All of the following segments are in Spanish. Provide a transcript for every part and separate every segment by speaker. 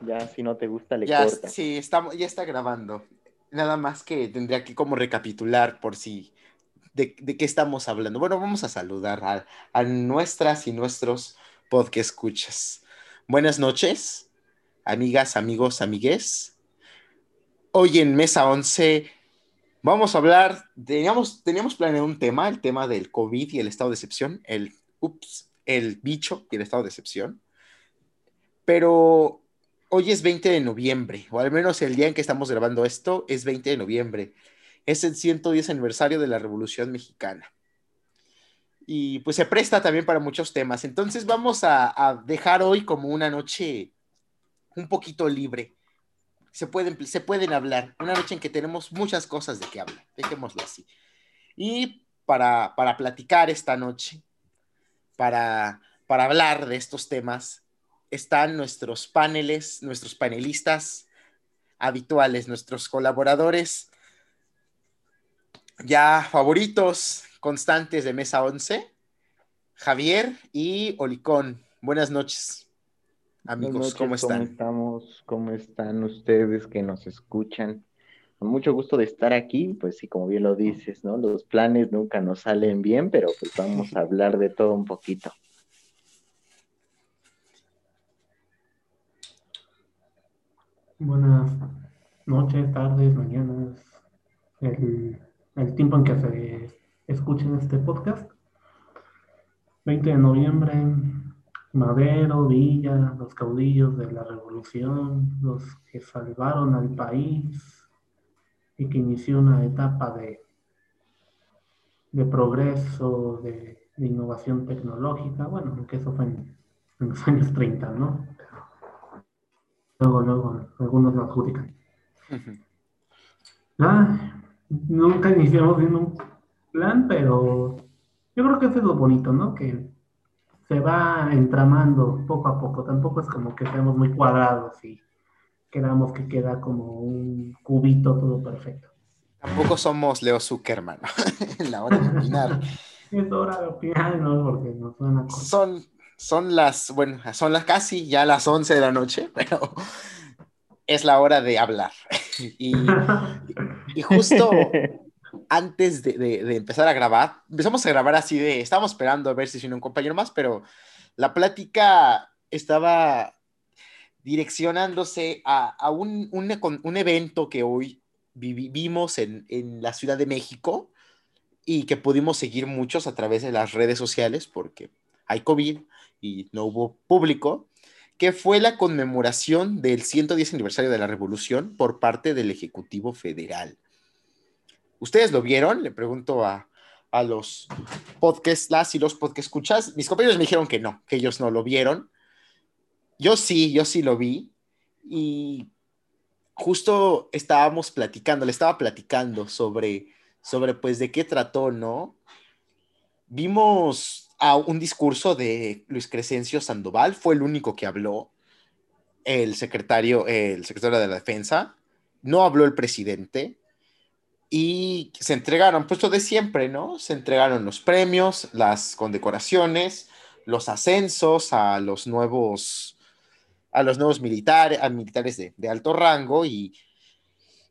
Speaker 1: Ya si no te gusta, le
Speaker 2: Ya,
Speaker 1: cortas.
Speaker 2: sí, estamos, ya está grabando. Nada más que tendría que como recapitular por si de, de qué estamos hablando. Bueno, vamos a saludar a, a nuestras y nuestros podcast escuchas. Buenas noches, amigas, amigos, amigues. Hoy en Mesa 11 vamos a hablar, teníamos, teníamos planeado un tema, el tema del COVID y el estado de excepción, el, ups, el bicho y el estado de excepción. Pero hoy es 20 de noviembre, o al menos el día en que estamos grabando esto es 20 de noviembre. Es el 110 aniversario de la Revolución Mexicana. Y pues se presta también para muchos temas. Entonces vamos a, dejar hoy como una noche un poquito libre. Se pueden, se pueden hablar. Una noche en que tenemos muchas cosas de qué hablar. Dejémoslo así. Y para, para platicar esta noche, para, para hablar de estos temas, están nuestros paneles, nuestros panelistas habituales, nuestros colaboradores ya favoritos, constantes de Mesa 11, Javier y Olicón. Buenas noches, amigos,
Speaker 1: Buenas noches,
Speaker 2: ¿cómo están?
Speaker 1: estamos? ¿Cómo están ustedes que nos escuchan? Con mucho gusto de estar aquí, pues sí, como bien lo dices, ¿no? Los planes nunca nos salen bien, pero pues vamos a hablar de todo un poquito.
Speaker 3: Buenas noches, tardes, mañanas, el, el tiempo en que se escuchen este podcast. 20 de noviembre, Madero, Villa, los caudillos de la revolución, los que salvaron al país y que inició una etapa de, de progreso, de, de innovación tecnológica. Bueno, aunque eso fue en, en los años 30, ¿no? Luego, luego, algunos lo adjudican. Ah, nunca iniciamos viendo un plan, pero yo creo que eso es lo bonito, ¿no? Que se va entramando poco a poco. Tampoco es como que seamos muy cuadrados y queramos que queda como un cubito todo perfecto.
Speaker 2: Tampoco somos Leo Zuckerman ¿no? la hora de opinar.
Speaker 3: Es hora de opinar, ¿no? Porque nos suena
Speaker 2: Son, son las, bueno, son las casi ya las 11 de la noche, pero es la hora de hablar. Y, y justo antes de, de, de, empezar a grabar, empezamos a grabar así de, estábamos esperando a ver si viene un compañero más, pero la plática estaba direccionándose a, a un, un, un, evento que hoy vivimos en, en la Ciudad de México y que pudimos seguir muchos a través de las redes sociales porque hay COVID y no hubo público, que fue la conmemoración del 110 aniversario de la Revolución por parte del Ejecutivo Federal. ¿Ustedes lo vieron? Le pregunto a, a los podcast, las y los podcast escuchas. Mis compañeros me dijeron que no, que ellos no lo vieron. Yo sí, yo sí lo vi. Y justo estábamos platicando, le estaba platicando sobre, sobre pues de qué trató, ¿no? Vimos a un discurso de Luis Crescencio Sandoval, fue el único que habló, el secretario, el secretario de la Defensa, no habló el presidente, y se entregaron, pues lo de siempre, ¿no? Se entregaron los premios, las condecoraciones, los ascensos a los nuevos, a los nuevos militares, a militares de, de alto rango y,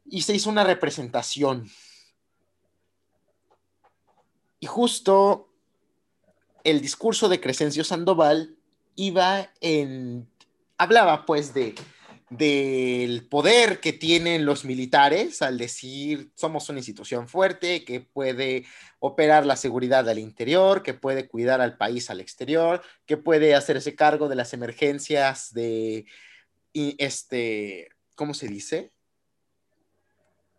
Speaker 2: y se hizo una representación. Y justo el discurso de Crescencio Sandoval iba en, hablaba pues de, del poder que tienen los militares al decir somos una institución fuerte que puede operar la seguridad al interior, que puede cuidar al país al exterior, que puede hacerse cargo de las emergencias de este, ¿cómo se dice?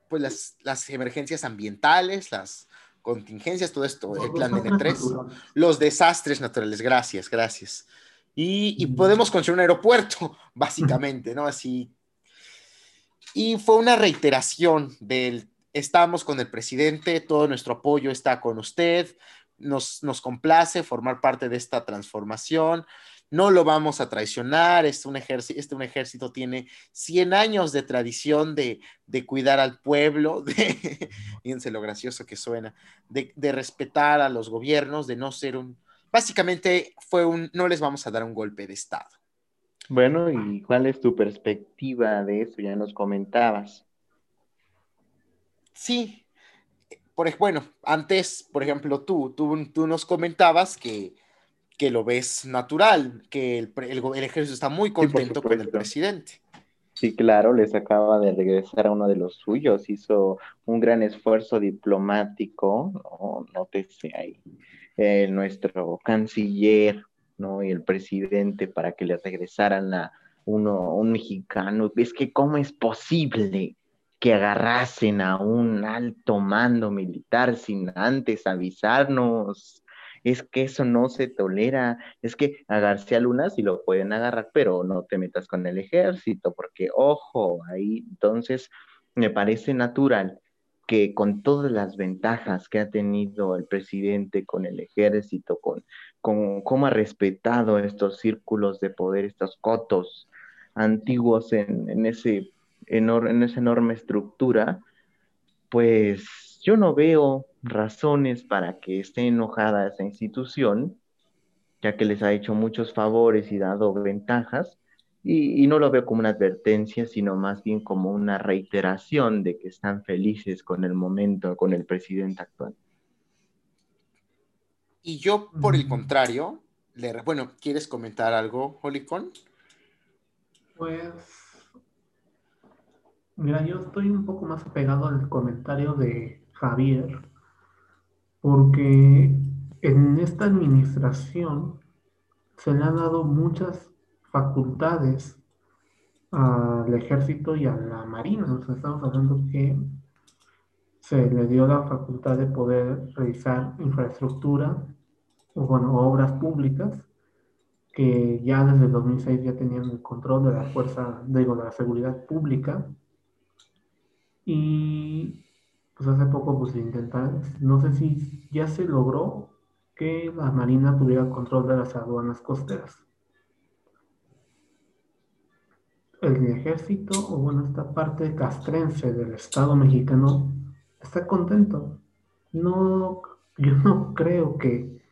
Speaker 2: Pues las, las emergencias ambientales, las contingencias, todo esto, el plan de N3, los desastres naturales, gracias, gracias. Y, y, podemos construir un aeropuerto, básicamente, ¿no? Así. Y fue una reiteración del, estamos con el presidente, todo nuestro apoyo está con usted, nos, nos complace formar parte de esta transformación, no lo vamos a traicionar, este un ejército, este un ejército tiene 100 años de tradición de, de cuidar al pueblo, de, fíjense lo gracioso que suena, de, de respetar a los gobiernos, de no ser un, básicamente fue un, no les vamos a dar un golpe de Estado.
Speaker 1: Bueno, ¿y cuál es tu perspectiva de eso? Ya nos comentabas.
Speaker 2: Sí, por, bueno, antes, por ejemplo, tú, tú, tú nos comentabas que, que lo ves natural, que el, el el ejército está muy contento con el presidente.
Speaker 1: Sí, claro, les acaba de regresar a uno de los suyos, hizo un gran esfuerzo diplomático, ¿no? Nótese ahí, eh, nuestro canciller, ¿no? Y el presidente para que le regresaran a uno, un mexicano. Es que, ¿cómo es posible que agarrasen a un alto mando militar sin antes avisarnos? Es que eso no se tolera. Es que a García Luna sí lo pueden agarrar, pero no te metas con el ejército, porque ojo, ahí entonces me parece natural que con todas las ventajas que ha tenido el presidente con el ejército, con, con cómo ha respetado estos círculos de poder, estos cotos antiguos en, en ese en esa enorme estructura, pues yo no veo razones para que esté enojada esa institución, ya que les ha hecho muchos favores y dado ventajas, y, y no lo veo como una advertencia, sino más bien como una reiteración de que están felices con el momento, con el presidente actual.
Speaker 2: Y yo, por el
Speaker 3: Mm.
Speaker 2: contrario, le, bueno, ¿quieres comentar algo, Holicon?
Speaker 3: Pues, mira, yo estoy un poco más apegado al comentario de Javier, porque en esta administración se le han dado muchas facultades al ejército y a la marina. O sea, estamos hablando que se le dio la facultad de poder realizar infraestructura, o bueno, obras públicas, que ya desde el 2006 ya tenían el control de la fuerza, digo, de la seguridad pública. Y pues hace poco pues intentaron, no sé si ya se logró que la Marina tuviera control de las aduanas costeras. El ejército, o bueno, esta parte castrense del Estado mexicano está contento. No, yo no creo que,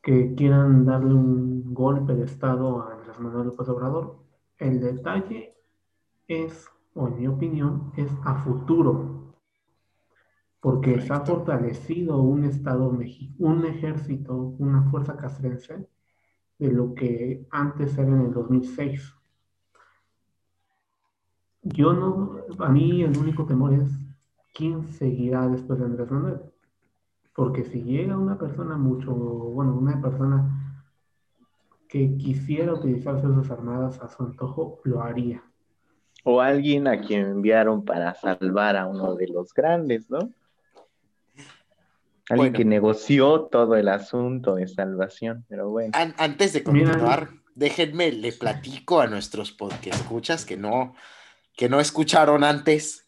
Speaker 3: que quieran darle un golpe de Estado a Andrés Manuel López Obrador. El detalle es, o en mi opinión, es a futuro, porque se ha fortalecido un Estado, un ejército, una fuerza castrense de lo que antes era en el 2006. Yo no, a mí el único temor es quién seguirá después de Andrés Manuel. Porque si llega una persona mucho, bueno, una persona que quisiera utilizar sus armadas a su antojo, lo haría.
Speaker 1: O alguien a quien enviaron para salvar a uno de los grandes, ¿no? Alguien
Speaker 2: Bueno.
Speaker 1: que negoció todo el asunto de salvación, pero bueno.
Speaker 2: An- antes de
Speaker 3: Mira,
Speaker 2: continuar, déjenme, le platico a nuestros podcast escuchas que no, que no escucharon antes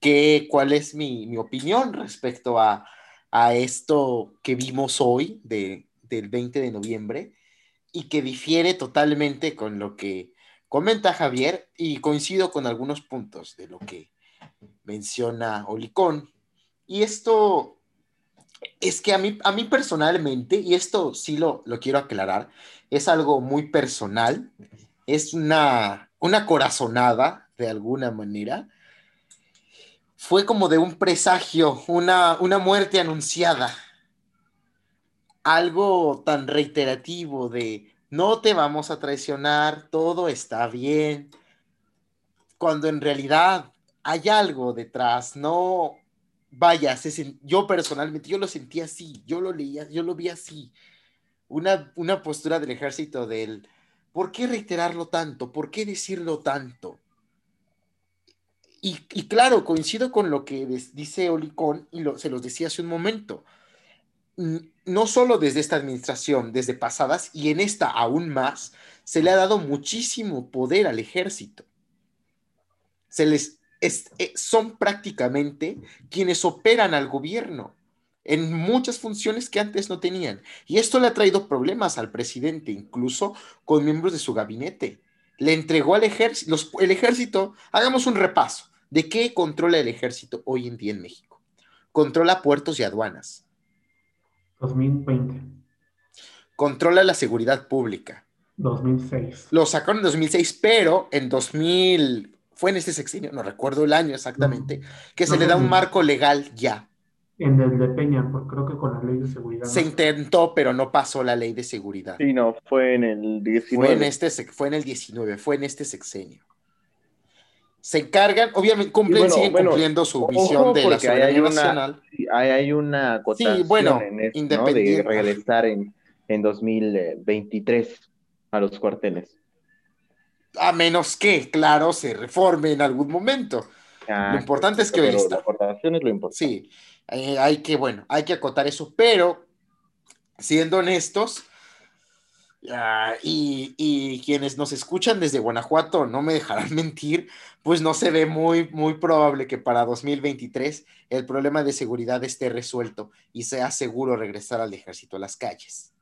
Speaker 2: que, cuál es mi, mi opinión respecto a, a esto que vimos hoy de, del 20 de noviembre y que difiere totalmente con lo que comenta Javier y coincido con algunos puntos de lo que menciona Olicón. Y esto es que a mí, a mí personalmente, y esto sí lo, lo quiero aclarar, es algo muy personal, es una, una corazonada de alguna manera. Fue como de un presagio, una, una muerte anunciada. Algo tan reiterativo de no te vamos a traicionar, todo está bien, cuando en realidad hay algo detrás, no, vaya, yo personalmente, yo lo sentí así, yo lo leía, yo lo vi así, una, una postura del ejército del, ¿por qué reiterarlo tanto? ¿Por qué decirlo tanto? Y, claro, coincido con lo que dice Olicón y se los decía hace un momento. No solo desde esta administración, desde pasadas y en esta aún más, se le ha dado muchísimo poder al ejército. Se les es- eh, son prácticamente quienes operan al gobierno en muchas funciones que antes no tenían. Y esto le ha traído problemas al presidente, incluso con miembros de su gabinete. Le entregó al ejército, los- el ejército, hagamos un repaso de qué controla el ejército hoy en día en México. Controla puertos y aduanas,
Speaker 3: 2020.
Speaker 2: controla la seguridad pública,
Speaker 3: 2006.
Speaker 2: Lo sacaron en 2006, pero en 2000, fue en este sexenio, no recuerdo el año exactamente, que se
Speaker 3: No
Speaker 2: le da un marco legal ya.
Speaker 3: En el de Peña, porque creo que con la ley de seguridad.
Speaker 2: Se intentó, pero no pasó la ley de seguridad.
Speaker 1: Sí, no, fue en el 19.
Speaker 2: Fue en, este, fue en el 19, fue en este sexenio. Se encargan, obviamente cumplen,
Speaker 1: bueno,
Speaker 2: siguen
Speaker 1: bueno,
Speaker 2: cumpliendo su
Speaker 1: ojo,
Speaker 2: misión de la
Speaker 1: ahí hay una-
Speaker 2: nacional.
Speaker 1: Sí, hay, hay una acotación
Speaker 2: bueno,
Speaker 1: en esto, ¿no?
Speaker 2: independiente.
Speaker 1: De regresar en, en 2023 a los cuarteles.
Speaker 2: A menos que, claro, se reforme en algún momento.
Speaker 1: Ah,
Speaker 2: Lo importante es que
Speaker 1: pero
Speaker 2: está.
Speaker 1: la aportación es lo importante.
Speaker 2: Sí, eh, hay que, bueno, hay que acotar eso, pero siendo honestos, ah, y, y quienes nos escuchan desde Guanajuato no me dejarán mentir, pues no se ve muy, muy probable que para 2023 el problema de seguridad esté resuelto y sea seguro regresar al ejército a las calles.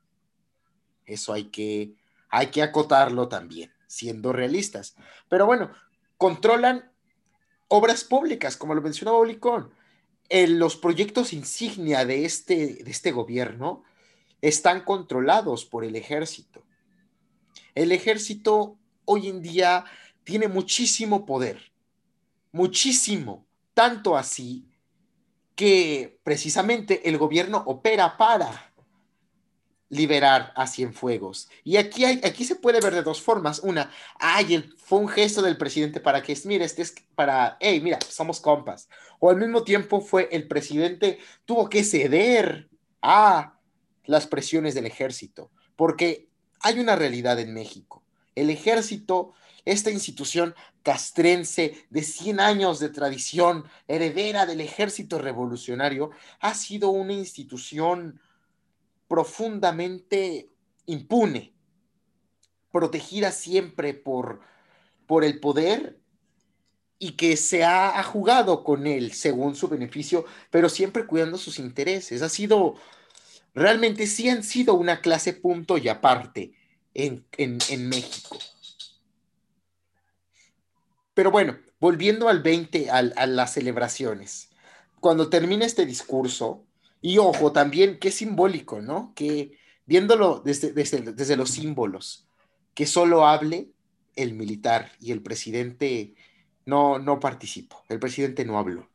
Speaker 2: Eso hay que, hay que acotarlo también, siendo realistas. Pero bueno, controlan obras públicas, como lo mencionaba Olicón. Los proyectos insignia de este, de este gobierno están controlados por el ejército. El ejército hoy en día tiene muchísimo poder, muchísimo, tanto así que precisamente el gobierno opera para liberar a Cienfuegos. Y aquí, aquí se puede ver de dos formas. Una, ay, fue un gesto del presidente para que, mira, este es para, hey, mira, somos compas. O al mismo tiempo fue el presidente tuvo que ceder a las presiones del ejército, porque hay una realidad en México. El ejército, esta institución castrense de 100 años de tradición, heredera del ejército revolucionario, ha sido una institución profundamente impune, protegida siempre por, por el poder y que se ha, jugado con él según su beneficio, pero siempre cuidando sus intereses. Ha sido, realmente sí han sido una clase punto y aparte en, en, en México. Pero bueno, volviendo al 20, al, a las celebraciones, cuando termina este discurso, y ojo, también qué simbólico, ¿no? Que viéndolo desde, desde, desde, los símbolos, que solo hable el militar y el presidente no, no participó, el presidente no habló.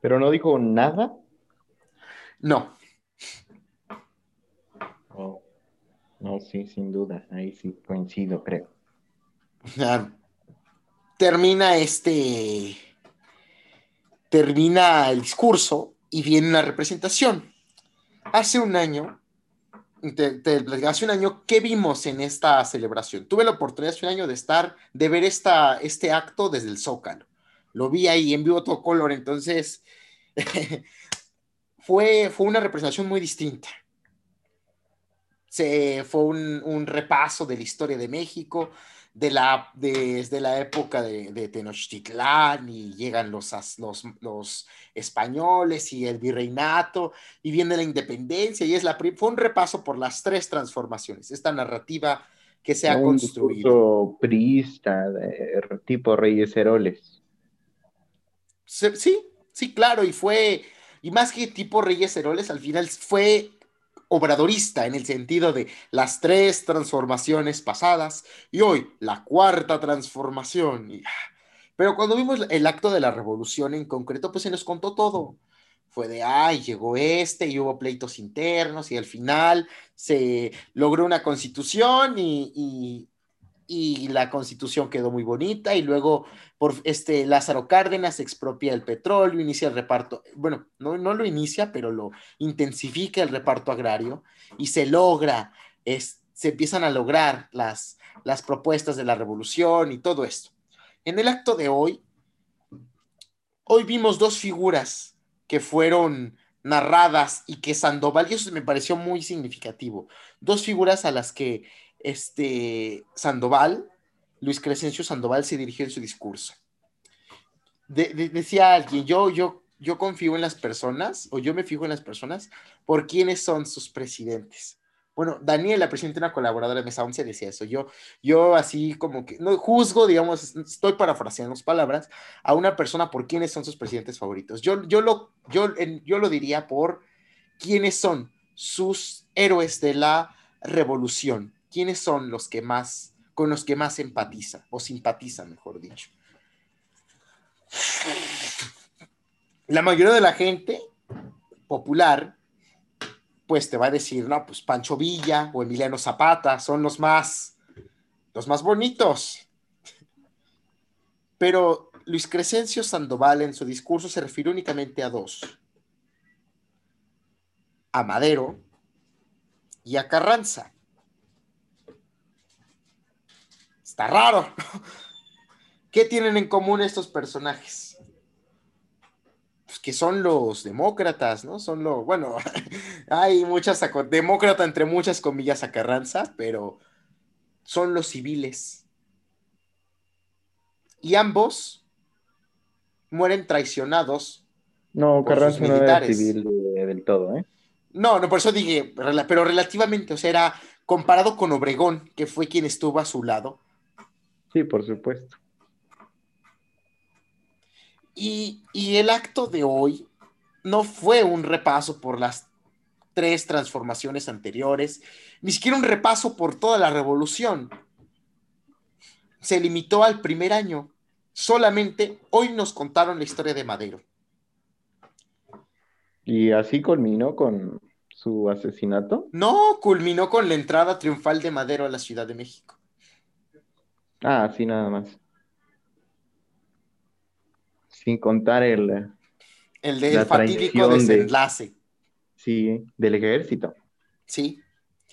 Speaker 1: ¿Pero no dijo nada?
Speaker 2: No.
Speaker 1: Oh. No, sí, sin duda, ahí sí coincido, creo.
Speaker 2: Ah, termina este, termina el discurso y viene una representación. Hace un año, te, hace un año, ¿qué vimos en esta celebración? Tuve la oportunidad hace un año de estar, de ver esta, este acto desde el Zócalo. Lo vi ahí en vivo todo color, entonces fue, fue una representación muy distinta. Se, fue un, un, repaso de la historia de México, de la, desde la época de, de Tenochtitlán y llegan los, los, los, españoles y el virreinato y viene la independencia y es la fue un repaso por las tres transformaciones, esta narrativa que se ha
Speaker 1: un
Speaker 2: construido.
Speaker 1: priista, de, tipo Reyes Heroles.
Speaker 2: Sí, sí, claro, y fue, y más que tipo Reyes Heroles, al final fue obradorista en el sentido de las tres transformaciones pasadas y hoy la cuarta transformación. Y, pero cuando vimos el acto de la revolución en concreto, pues se nos contó todo. Fue de, ay, llegó este y hubo pleitos internos y al final se logró una constitución y, y, y la constitución quedó muy bonita y luego por este Lázaro Cárdenas expropia el petróleo, inicia el reparto, bueno, no, no lo inicia, pero lo intensifica el reparto agrario y se logra, es, se empiezan a lograr las, las propuestas de la revolución y todo esto. En el acto de hoy, hoy vimos dos figuras que fueron narradas y que Sandoval, y eso me pareció muy significativo, dos figuras a las que este Sandoval, Luis Crescencio Sandoval se dirigió en su discurso. De, de, decía alguien, yo, yo, yo confío en las personas, o yo me fijo en las personas, por quiénes son sus presidentes. Bueno, Daniel, la presidenta de una colaboradora de Mesa 11, decía eso. Yo, yo así como que, no juzgo, digamos, estoy parafraseando las palabras, a una persona por quiénes son sus presidentes favoritos. Yo, yo, lo, yo, yo lo diría por quiénes son sus héroes de la revolución ¿quiénes son los que más, con los que más empatiza, o simpatiza, mejor dicho? La mayoría de la gente popular, pues te va a decir, no, pues Pancho Villa o Emiliano Zapata son los más, los más bonitos. Pero Luis Crescencio Sandoval en su discurso se refiere únicamente a dos, a Madero y a Carranza. Está raro. ¿Qué tienen en común estos personajes? Pues que son los demócratas, ¿no? Son los, bueno, hay muchas, demócrata entre muchas comillas a Carranza, pero son los civiles. Y ambos mueren traicionados.
Speaker 1: No, Carranza no era civil del todo, ¿eh?
Speaker 2: No, no, por eso dije, pero relativamente, o sea, era comparado con Obregón, que fue quien estuvo a su lado.
Speaker 1: Sí, por supuesto.
Speaker 2: Y, y el acto de hoy no fue un repaso por las tres transformaciones anteriores, ni siquiera un repaso por toda la revolución. Se limitó al primer año. Solamente hoy nos contaron la historia de Madero.
Speaker 1: ¿Y así culminó con su asesinato?
Speaker 2: No, culminó con la entrada triunfal de Madero a la Ciudad de México.
Speaker 1: Ah, sí, nada más. Sin contar el...
Speaker 2: El del fatídico desenlace.
Speaker 1: sí, del ejército.
Speaker 2: Sí.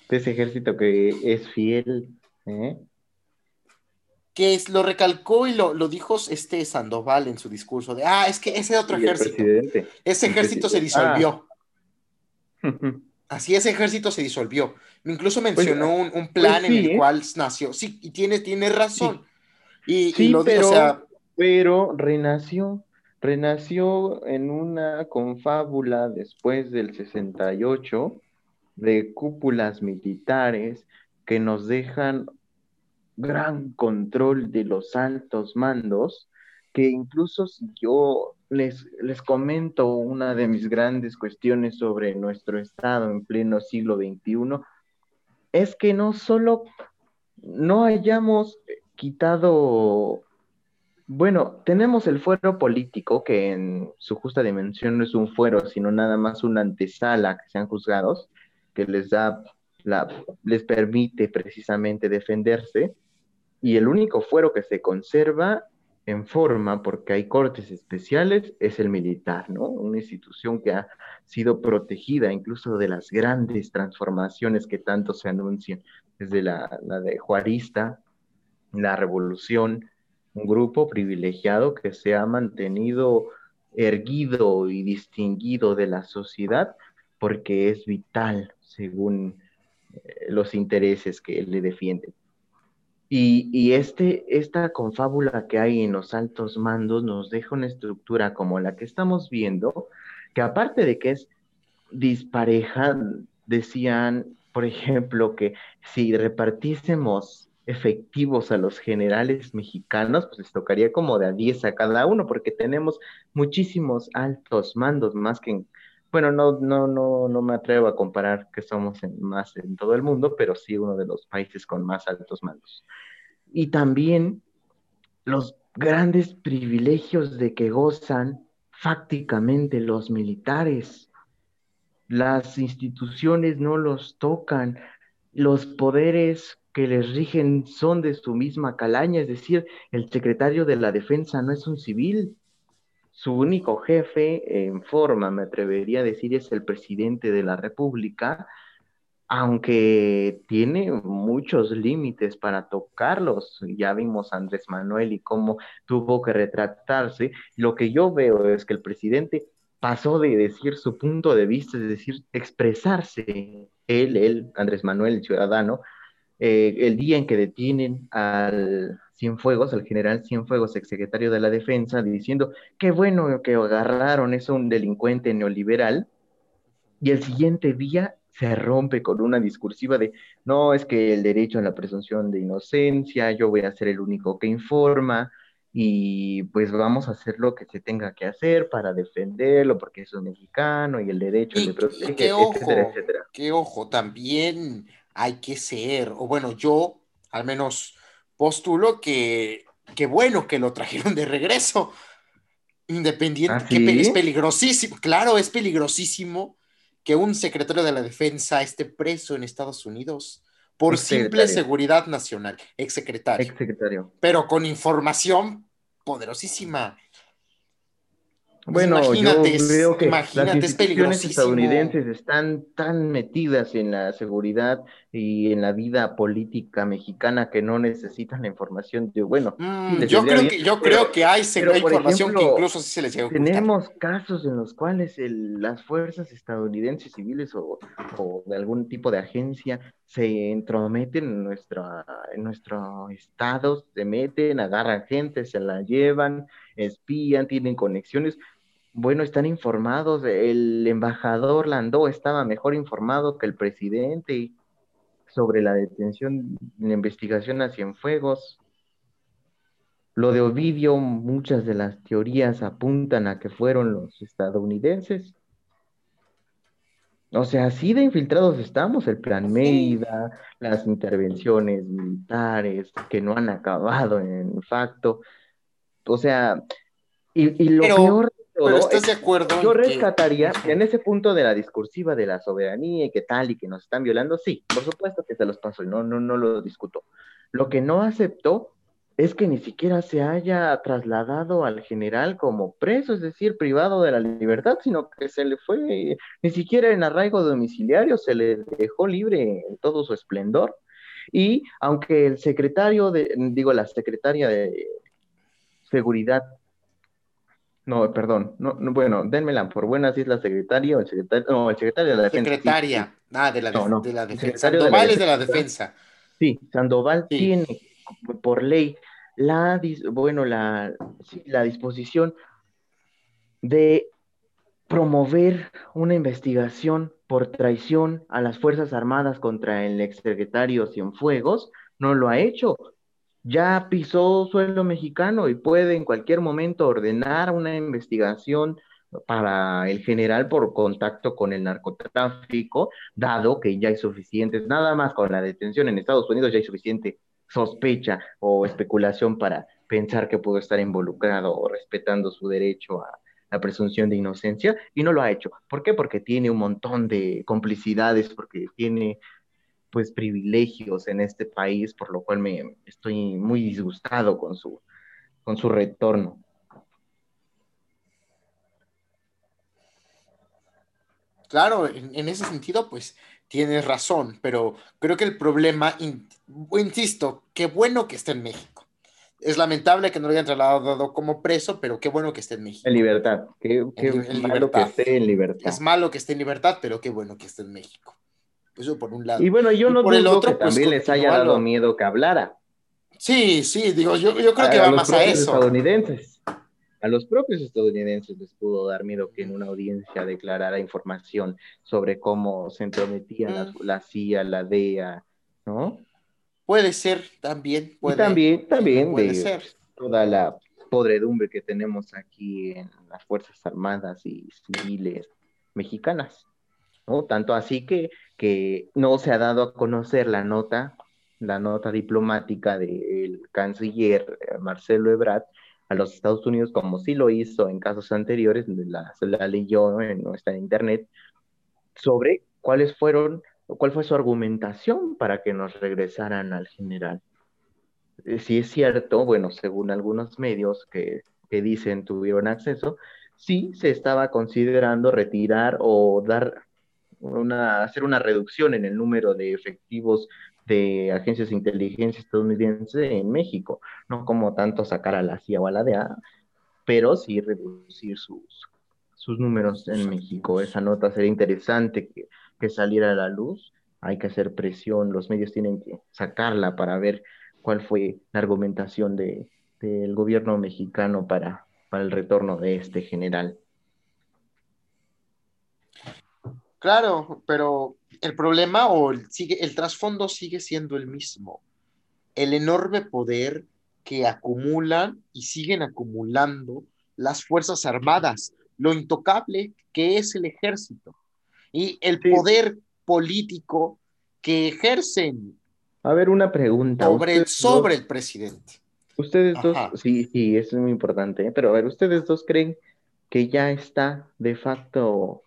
Speaker 1: De ese ejército que es fiel, ¿eh?
Speaker 2: que es, lo recalcó y lo, dijo este Sandoval en su discurso de, ah, es que ese otro ejército, ese ejército se disolvió. Ah. Así ese ejército se disolvió. Incluso mencionó un, pues plan en el ¿eh? cual nació. Sí, y tiene, tiene razón. Y, lo
Speaker 1: pero, pero renació, renació en una confábula después del 68 de cúpulas militares que nos dejan gran control de los altos mandos, que incluso si yo les, les comento una de mis grandes cuestiones sobre nuestro Estado en pleno siglo XXI, es que no solo no hayamos quitado, bueno, tenemos el fuero político, que en su justa dimensión no es un fuero, sino nada más una antesala que sean juzgados, que les da, la, les permite precisamente defenderse, y el único fuero que se conserva en forma, porque hay cortes especiales, es el militar, ¿no? Una institución que ha sido protegida incluso de las grandes transformaciones que tanto se anuncian, desde la, la de Juarista, la revolución, un grupo privilegiado que se ha mantenido erguido y distinguido de la sociedad porque es vital según eh, los intereses que le defienden. Y, este, esta confábula que hay en los altos mandos nos deja una estructura como la que estamos viendo, que aparte de que es dispareja, decían, por ejemplo, que si repartiésemos efectivos a los generales mexicanos, pues les tocaría como de a 10 a cada uno, porque tenemos muchísimos altos mandos, más que en, bueno, no, no, no, no me atrevo a comparar que somos más en todo el mundo, pero sí uno de los países con más altos mandos. Y también los grandes privilegios de que gozan fácticamente los militares. Las instituciones no los tocan, los poderes que les rigen son de su misma calaña, es decir, el secretario de la defensa no es un civil, su único jefe en forma, me atrevería a decir, es el presidente de la República, aunque tiene muchos límites para tocarlos. Ya vimos a Andrés Manuel y cómo tuvo que retratarse. Lo que yo veo es que el presidente pasó de decir su punto de vista, es decir, expresarse, él, él, Andrés Manuel, el ciudadano, eh, el día en que detienen al Cienfuegos, al general Cienfuegos, exsecretario de la Defensa, diciendo, qué bueno que agarraron, es un delincuente neoliberal, y el siguiente día se rompe con una discursiva de, no, es que el derecho a la presunción de inocencia, yo voy a ser el único que informa, y pues vamos a hacer lo que se tenga que hacer para defenderlo, porque es un mexicano y el derecho le
Speaker 2: protege, etcétera, etcétera. Que ojo, también hay que ser, o bueno, yo al menos postulo que, que bueno que lo trajeron de regreso. Independiente,
Speaker 1: ¿Ah,
Speaker 2: que
Speaker 1: sí?
Speaker 2: es peligrosísimo, claro, es peligrosísimo que un secretario de la defensa esté preso en Estados Unidos por simple seguridad nacional, exsecretario,
Speaker 1: Exsecretario.
Speaker 2: pero con información poderosísima.
Speaker 1: Bueno,
Speaker 2: imagínate,
Speaker 1: yo
Speaker 2: es-
Speaker 1: creo que las
Speaker 2: es
Speaker 1: instituciones
Speaker 2: peligrosísimo.
Speaker 1: estadounidenses están tan metidas en la seguridad y en la vida política mexicana que no necesitan la información de, bueno,
Speaker 2: Mm, yo creo
Speaker 1: bien,
Speaker 2: que, yo
Speaker 1: pero-
Speaker 2: creo que hay,
Speaker 1: pero,
Speaker 2: hay información que
Speaker 1: ejemplo,
Speaker 2: incluso sí se les ocultar.
Speaker 1: Tenemos casos en los cuales el- las fuerzas estadounidenses civiles o, o de algún tipo de agencia se entrometen en, nuestra, en nuestro estado, se meten, agarran gente, se la llevan, espían, tienen conexiones. Bueno, están informados. El embajador Landó estaba mejor informado que el presidente sobre la detención, la investigación a Cienfuegos. Lo de Ovidio, muchas de las teorías apuntan a que fueron los estadounidenses. O sea, así de infiltrados estamos, el plan Mérida, las intervenciones militares que no han acabado en facto. O sea, y, y lo
Speaker 2: Pero-
Speaker 1: peor todo
Speaker 2: Pero estás
Speaker 1: es-
Speaker 2: de acuerdo.
Speaker 1: yo
Speaker 2: en que-
Speaker 1: rescataría en ese punto de la discursiva de la soberanía y qué tal y que nos están violando, sí, por supuesto que se los paso y no, no, no lo discuto. Lo que no aceptó es que ni siquiera se haya trasladado al general como preso, es decir, privado de la libertad, sino que se le fue, ni siquiera en arraigo domiciliario, se le dejó libre en todo su esplendor. Y aunque el secretario de, digo, la secretaria de Seguridad no, perdón. No, no, bueno, dénmela por buenas si es la secretaria o el secretario. No, el secretario de la defensa. sí,
Speaker 2: Secretaria. Ah, de la,
Speaker 1: No,
Speaker 2: de la defensa.
Speaker 1: Secretario de la
Speaker 2: Sandoval es de la
Speaker 1: defensa. Sí, Sandoval
Speaker 2: Sí.
Speaker 1: tiene por ley la, bueno, la, la disposición de promover una investigación por traición a las Fuerzas Armadas contra el exsecretario Cienfuegos. No lo ha hecho. Ya pisó suelo mexicano y puede en cualquier momento ordenar una investigación para el general por contacto con el narcotráfico, dado que ya hay suficientes, nada más con la detención en Estados Unidos ya hay suficiente sospecha o especulación para pensar que pudo estar involucrado o respetando su derecho a la presunción de inocencia y no lo ha hecho. ¿Por qué? Porque tiene un montón de complicidades, porque tiene pues privilegios en este país, por lo cual me estoy muy disgustado con su, con su retorno.
Speaker 2: Claro, en, en ese sentido, pues tienes razón, pero creo que el problema, in- insisto, qué bueno que esté en México. Es lamentable que no lo hayan trasladado como preso, pero qué bueno que esté en México.
Speaker 1: En libertad, qué, qué
Speaker 2: En li- en
Speaker 1: malo
Speaker 2: libertad.
Speaker 1: que esté en libertad.
Speaker 2: Es malo que esté en libertad, pero qué bueno que esté en México. Eso por un lado.
Speaker 1: Y bueno, yo
Speaker 2: Y
Speaker 1: no
Speaker 2: por el otro,
Speaker 1: que
Speaker 2: pues,
Speaker 1: también les haya dado miedo que hablara.
Speaker 2: Sí, sí, digo, yo, yo creo que
Speaker 1: a
Speaker 2: va
Speaker 1: los
Speaker 2: más a eso.
Speaker 1: estadounidenses. A los propios estadounidenses les pudo dar miedo que en una audiencia declarara información sobre cómo se entrometía la,
Speaker 2: Mm.
Speaker 1: la CIA, la DEA, ¿no?
Speaker 2: Puede ser también. Puede,
Speaker 1: y también, también
Speaker 2: puede
Speaker 1: de
Speaker 2: ser.
Speaker 1: toda la podredumbre que tenemos aquí en las Fuerzas Armadas y civiles mexicanas, Tanto así que, que no se ha dado a conocer la nota, la nota diplomática del canciller eh, Marcelo Ebrard a los Estados Unidos, como sí lo hizo en casos anteriores, la, la leyó en nuestra internet, sobre cuáles fueron, cuál fue su argumentación para que nos regresaran al general. Eh, Si es cierto, bueno, según algunos medios que, que dicen tuvieron acceso, sí se estaba considerando retirar o dar una, hacer una reducción en el número de efectivos de agencias de inteligencia estadounidense en México, no como tanto sacar a la CIA o a la DEA, pero sí reducir sus, sus números en México. Esa nota sería interesante que, que saliera a la luz. Hay que hacer presión, los medios tienen que sacarla para ver cuál fue la argumentación de, del gobierno mexicano para, para el retorno de este general.
Speaker 2: Claro, pero el problema o el, sigue, el trasfondo sigue siendo el mismo. El enorme poder que acumulan y siguen acumulando las Fuerzas Armadas, lo intocable que es el ejército y el
Speaker 1: Sí.
Speaker 2: poder político que ejercen
Speaker 1: A ver, una pregunta.
Speaker 2: sobre,
Speaker 1: Ustedes
Speaker 2: sobre
Speaker 1: dos-
Speaker 2: el presidente.
Speaker 1: Ustedes dos, sí, sí, eso es muy importante, ¿eh? Pero a ver, ¿ustedes dos creen que ya está de facto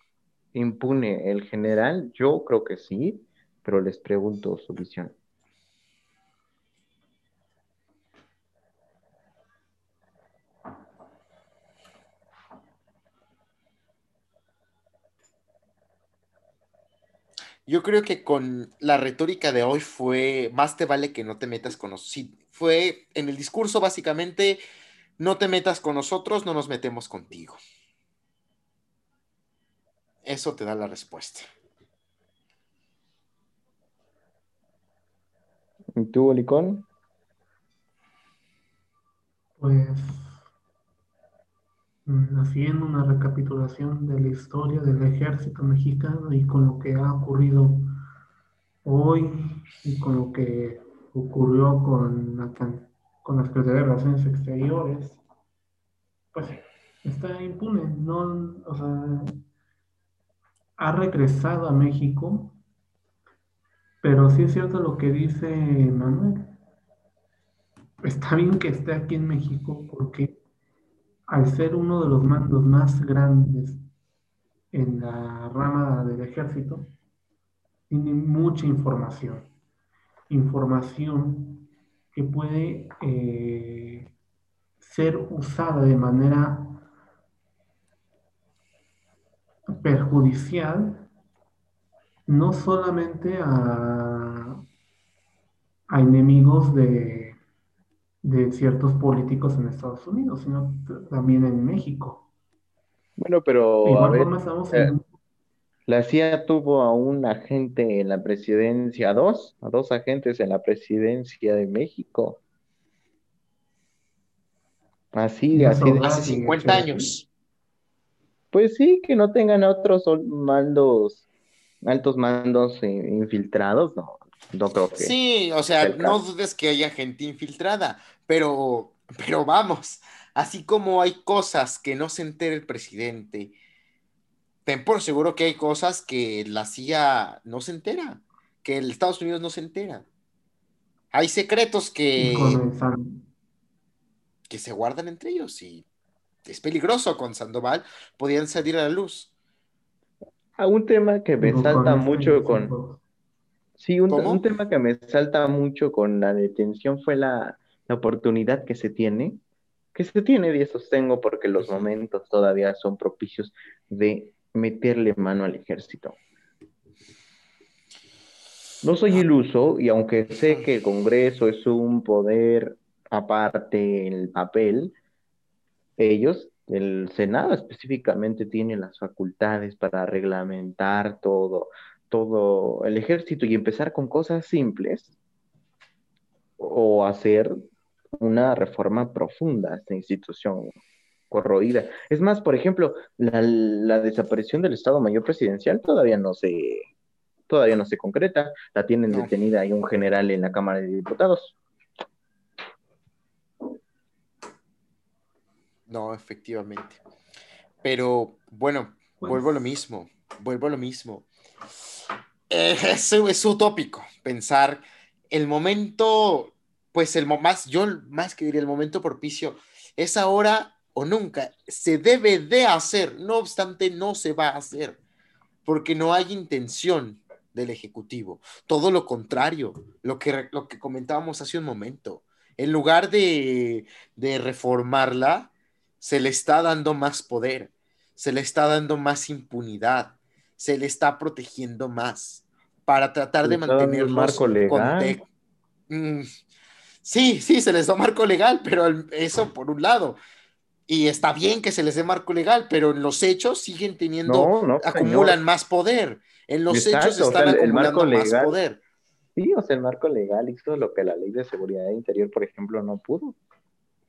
Speaker 1: impune el general? Yo creo que sí, pero les pregunto su visión.
Speaker 2: Yo creo que con la retórica de hoy fue más te vale que no te metas con nosotros. Sí, fue en el discurso básicamente, no te metas con nosotros, no nos metemos contigo. Eso te da la respuesta.
Speaker 1: ¿Y tú, Olicón?
Speaker 3: Pues mm, haciendo una recapitulación de la historia del ejército mexicano y con lo que ha ocurrido hoy y con lo que ocurrió con, la con la Secretaría de Relaciones Exteriores, pues está impune, no, o sea, ha regresado a México, pero sí es cierto lo que dice Manuel está bien que esté aquí en México porque al ser uno de los mandos más grandes en la rama del ejército, tiene mucha información. Información que puede eh, ser usada de manera perjudicial no solamente a, a enemigos de, de ciertos políticos en Estados Unidos, sino también en México.
Speaker 1: Bueno,
Speaker 3: De
Speaker 1: pero a
Speaker 3: igual
Speaker 1: ver,
Speaker 3: forma estamos
Speaker 1: eh,
Speaker 3: en
Speaker 1: la CIA tuvo a un agente en la presidencia, a dos, a dos agentes en la presidencia de México. Así, así de-.
Speaker 2: Hace
Speaker 3: sí,
Speaker 2: 50
Speaker 3: sí.
Speaker 2: años.
Speaker 1: Pues sí, que no tengan otros mandos, altos mandos eh, infiltrados, no, no creo que.
Speaker 2: Sí, o sea, no dudes que haya gente infiltrada, pero, pero vamos, así como hay cosas que no se entera el presidente, ten por seguro que hay cosas que la CIA no se entera, que el Estados Unidos no se entera. Hay secretos que, que se guardan entre ellos y es peligroso con Sandoval, podían salir a la luz.
Speaker 1: Ah, un tema que me salta
Speaker 3: con
Speaker 1: mucho con, sí, un, un tema que me salta mucho con la detención fue la, la oportunidad que se tiene, que se tiene y eso tengo porque los momentos todavía son propicios de meterle mano al ejército. No soy iluso y aunque sé que el Congreso es un poder aparte en el papel, ellos, el Senado específicamente, tiene las facultades para reglamentar todo, todo el ejército y empezar con cosas simples o hacer una reforma profunda a esta institución corroída. Es más, por ejemplo, la, la desaparición del Estado Mayor Presidencial todavía no se, todavía no se concreta. La tienen
Speaker 2: No.
Speaker 1: detenida ahí un general en la Cámara de Diputados.
Speaker 2: No, efectivamente. Pero bueno, vuelvo a lo mismo, vuelvo a lo mismo. Eh, es, es utópico pensar el momento, pues el más, yo más que diría el momento propicio, es ahora o nunca. Se debe de hacer, no obstante, no se va a hacer, porque no hay intención del Ejecutivo. Todo lo contrario, lo que, lo que comentábamos hace un momento. En lugar de, de reformarla, se le está dando más poder, se le está dando más impunidad, se le está protegiendo más para tratar de
Speaker 1: dando un marco legal.
Speaker 2: Mm, sí, sí, se les da marco legal, pero eso por un lado. Y está bien que se les dé marco legal, pero en los hechos siguen teniendo,
Speaker 1: No, no,
Speaker 2: acumulan
Speaker 1: señor.
Speaker 2: más poder. En los
Speaker 1: Exacto,
Speaker 2: hechos
Speaker 1: o sea,
Speaker 2: están
Speaker 1: el- el marco
Speaker 2: acumulando más
Speaker 1: legal-
Speaker 2: poder.
Speaker 1: Sí, o sea, el marco legal hizo lo que la ley de seguridad interior, por ejemplo, no pudo.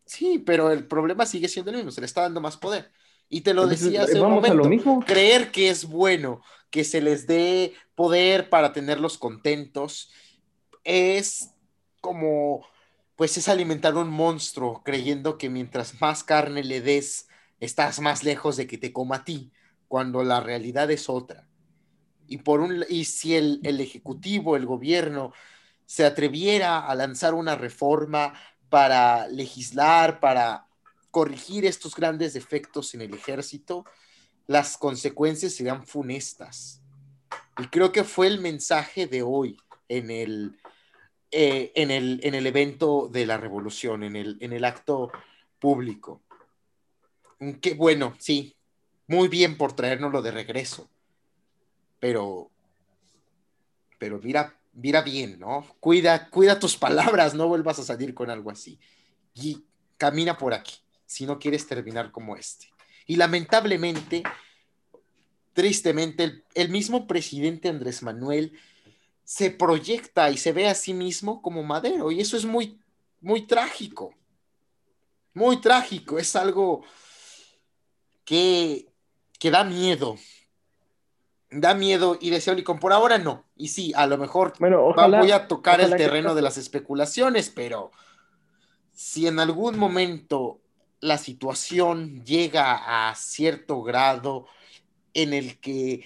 Speaker 2: Sí, pero el problema sigue siendo el mismo, se le está dando más poder. Y te lo
Speaker 1: Entonces,
Speaker 2: decía hace un
Speaker 1: vamos a lo
Speaker 2: momento,
Speaker 1: mismo.
Speaker 2: creer que es bueno que se les dé poder para tenerlos contentos es como, pues es alimentar un monstruo creyendo que mientras más carne le des, estás más lejos de que te coma a ti, cuando la realidad es otra. Y, por un, y si el, el Ejecutivo, el gobierno, se atreviera a lanzar una reforma para legislar, para corregir estos grandes defectos en el ejército, las consecuencias serían funestas. Y creo que fue el mensaje de hoy en el, eh, en el, en el evento de la revolución, en el, en el acto público. Qué bueno, sí, muy bien por traérnoslo de regreso. Pero, pero mira, mira bien, ¿no? Cuida, cuida tus palabras, no vuelvas a salir con algo así. Y camina por aquí, si no quieres terminar como este. Y lamentablemente, tristemente, el, el mismo presidente Andrés Manuel se proyecta y se ve a sí mismo como Madero, y eso es muy, muy trágico. Muy trágico, es algo que, que da miedo, da miedo y deseo con por ahora no. Y sí, a lo mejor
Speaker 1: bueno,
Speaker 2: voy a tocar el terreno de las especulaciones, pero si en algún momento la situación llega a cierto grado en el que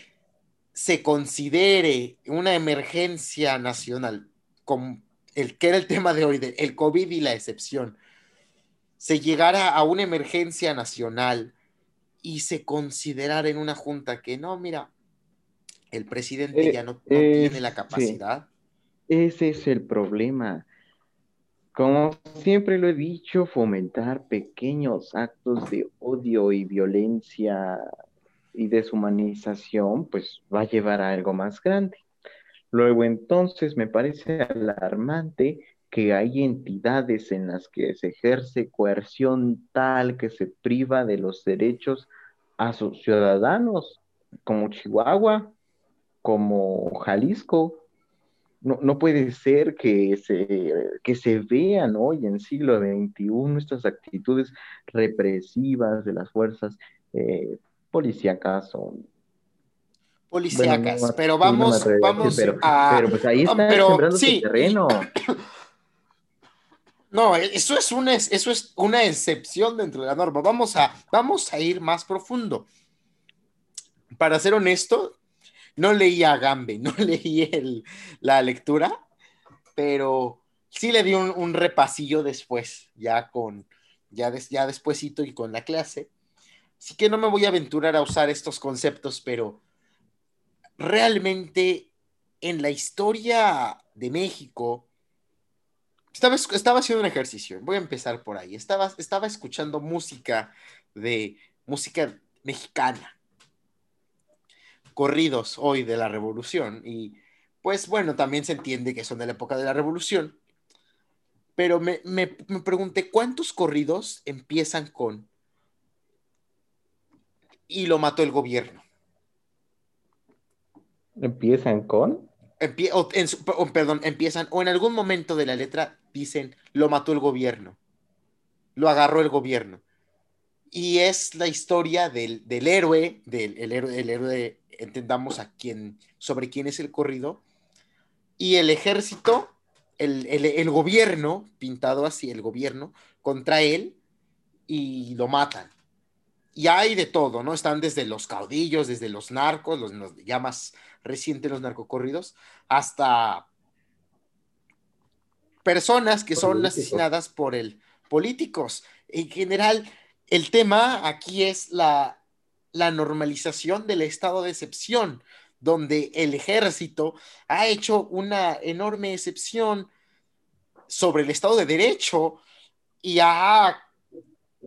Speaker 2: se considere una emergencia nacional, como el que era el tema de hoy, de el COVID y la excepción, se llegara a una emergencia nacional y se considerara en una junta que no, mira, el presidente
Speaker 1: Eh,
Speaker 2: ya no, no
Speaker 1: eh,
Speaker 2: tiene la capacidad.
Speaker 1: Ese es el problema. Como siempre lo he dicho, fomentar pequeños actos de odio y violencia y deshumanización, pues va a llevar a algo más grande. Luego entonces me parece alarmante que hay entidades en las que se ejerce coerción tal que se priva de los derechos a sus ciudadanos, como Chihuahua, como Jalisco. No, no puede ser que se, que se vean hoy en siglo XXI estas actitudes represivas de las fuerzas eh, policíacas o
Speaker 2: Policíacas,
Speaker 1: bueno, no,
Speaker 2: pero
Speaker 1: no
Speaker 2: vamos, vamos
Speaker 1: pero,
Speaker 2: a...
Speaker 1: pero pues ahí está
Speaker 2: pero
Speaker 1: sembrando
Speaker 2: sí,
Speaker 1: su terreno.
Speaker 2: No, eso es una, eso es una excepción dentro de la norma. Vamos a, vamos a ir más profundo. Para ser honesto, no leí a Gambe, no leí el, la lectura, pero sí le di un, un repasillo después, ya con, ya, des, ya y con la clase. Así que no me voy a aventurar a usar estos conceptos, pero realmente en la historia de México, estaba, estaba haciendo un ejercicio, voy a empezar por ahí, estaba, estaba escuchando música de música mexicana, corridos hoy de la revolución, y pues bueno, también se entiende que son de la época de la revolución, pero me, me, me pregunté, ¿cuántos corridos empiezan con y lo mató el gobierno?
Speaker 1: ¿Empiezan con?
Speaker 2: Empie o en su, o, perdón, empiezan, o en algún momento de la letra dicen, lo mató el gobierno, lo agarró el gobierno. Y es la historia del, del héroe, del el héroe, el héroe, entendamos a quién, sobre quién es el corrido, y el ejército, el, el, el gobierno, pintado así, el gobierno, contra él, y lo matan. Y hay de todo, ¿no? Están desde los caudillos, desde los narcos, los, los ya más recientes los narcocorridos, hasta personas que son asesinadas por el políticos. En general, el tema aquí es la, la normalización del estado de excepción, donde el ejército ha hecho una enorme excepción sobre el estado de derecho y ha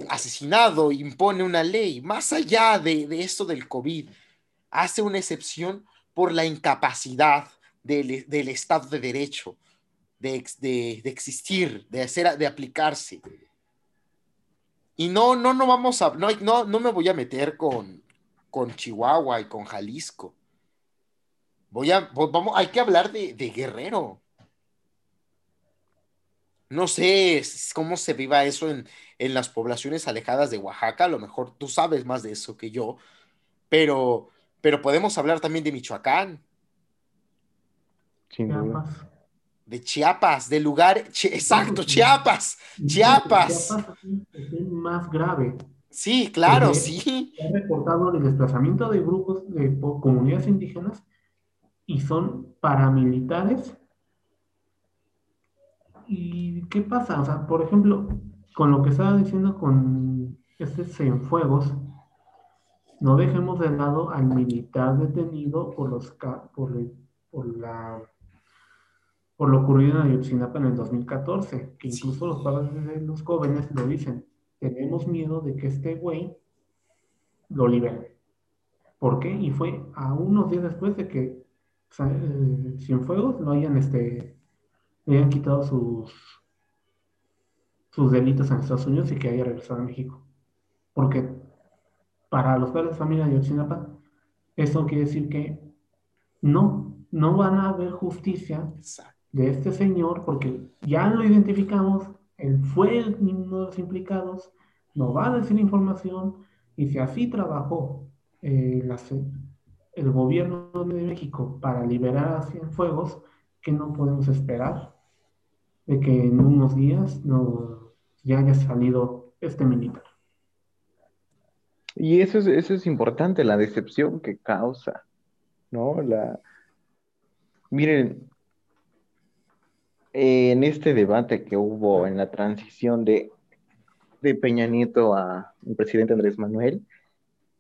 Speaker 2: asesinado, impone una ley, más allá de, de esto del COVID, hace una excepción por la incapacidad del, del Estado de Derecho de, de, existir, de hacer, de aplicarse. Y no, no, no vamos a, no, no, no me voy a meter con, con Chihuahua y con Jalisco. Voy a, vamos, hay que hablar de, de Guerrero. No sé cómo se viva eso en, en, las poblaciones alejadas de Oaxaca, a lo mejor tú sabes más de eso que yo, pero, pero podemos hablar también de Michoacán.
Speaker 1: Sin duda.
Speaker 2: De Chiapas, de lugar, chi exacto, Chiapas, Chiapas.
Speaker 3: Chiapas es el más grave.
Speaker 2: Sí, claro, sí.
Speaker 3: Ha reportado el desplazamiento de grupos de comunidades indígenas y son paramilitares. ¿Y qué pasa? O sea, por ejemplo, con lo que estaba diciendo con este Cienfuegos, no dejemos de lado al militar detenido por los por, por la por lo ocurrido en Ayotzinapa en el 2014, que incluso los padres de los jóvenes lo dicen, tenemos miedo de que este güey lo libere. ¿Por qué? Y fue a unos días después de que eh, Cienfuegos lo hayan, este, le hayan quitado sus, sus delitos en Estados Unidos y que haya regresado a México. Porque para los padres de familia de Ayotzinapa, eso quiere decir que no, no van a haber justicia de este señor porque ya lo identificamos, él fue uno de los implicados, no va a decir información y si así trabajó eh, el gobierno de México para liberar a Cienfuegos, que no podemos esperar de que en unos días no, ya haya salido este militar.
Speaker 1: Y eso es, eso es importante, la decepción que causa, ¿no? La... Miren, en este debate que hubo en la transición de, de Peña Nieto a el presidente Andrés Manuel,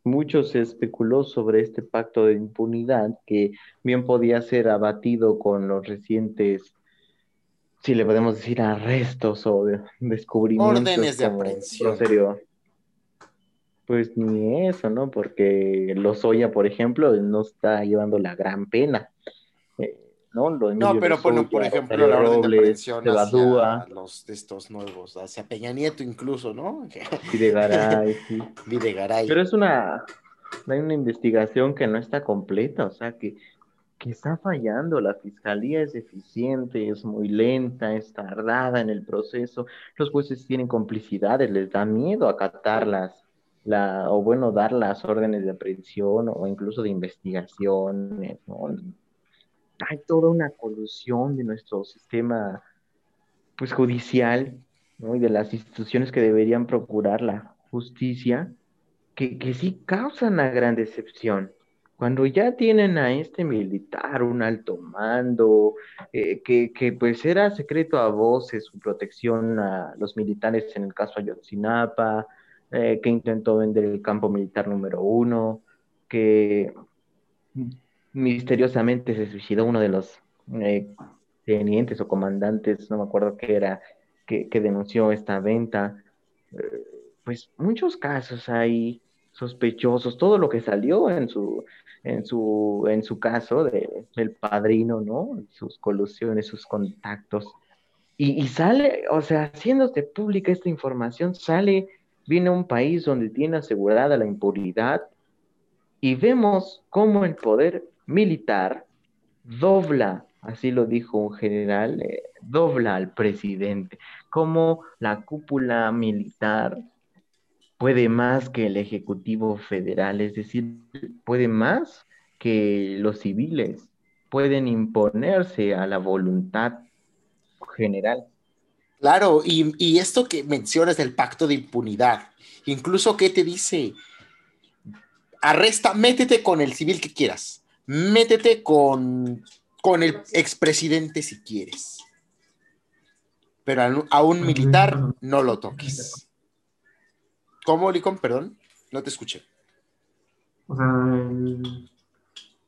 Speaker 1: mucho se especuló sobre este pacto de impunidad que bien podía ser abatido con los recientes, si le podemos decir, arrestos o descubrimientos.
Speaker 2: Órdenes de aprehensión.
Speaker 1: Serio, pues ni eso, ¿no? Porque Lozoya, por ejemplo, no está llevando la gran pena. Eh, ¿no?
Speaker 2: no, pero bueno, por ejemplo, la orden de aprehensión hacia los de estos nuevos, hacia Peña Nieto incluso, ¿no?
Speaker 1: Videgaray, sí.
Speaker 2: Videgaray.
Speaker 1: Pero es una, hay una investigación que no está completa, o sea, que, que está fallando, la fiscalía es deficiente, es muy lenta, es tardada en el proceso, los jueces tienen complicidades, les da miedo acatarlas. La, o bueno, dar las órdenes de aprehensión o incluso de investigación, ¿no? Hay toda una colusión de nuestro sistema pues judicial y de las instituciones que deberían procurar la justicia que, que sí causan una gran decepción. Cuando ya tienen a este militar, un alto mando, eh, que, que, pues era secreto a voces su protección a los militares en el caso Ayotzinapa, eh, que intentó vender el campo militar número uno, que misteriosamente se suicidó uno de los eh, tenientes o comandantes, no me acuerdo qué era, que, denunció esta venta. Eh, pues muchos casos hay sospechosos, todo lo que salió en su, en su, en su caso de, del padrino, ¿no? Sus colusiones, sus contactos. Y, y sale, o sea, haciéndose pública esta información, sale, viene a un país donde tiene asegurada la impunidad y vemos cómo el poder militar dobla, así lo dijo un general, eh, dobla al presidente, como la cúpula militar puede más que el Ejecutivo Federal, es decir, puede más que los civiles, pueden imponerse a la voluntad general.
Speaker 2: Claro, y, y esto que mencionas del pacto de impunidad, incluso ¿qué te dice? Arresta, métete con el civil que quieras, métete con, con el expresidente si quieres. Pero a, un militar no lo toques. ¿Cómo, Licon? Perdón, no te escuché.
Speaker 3: O sea,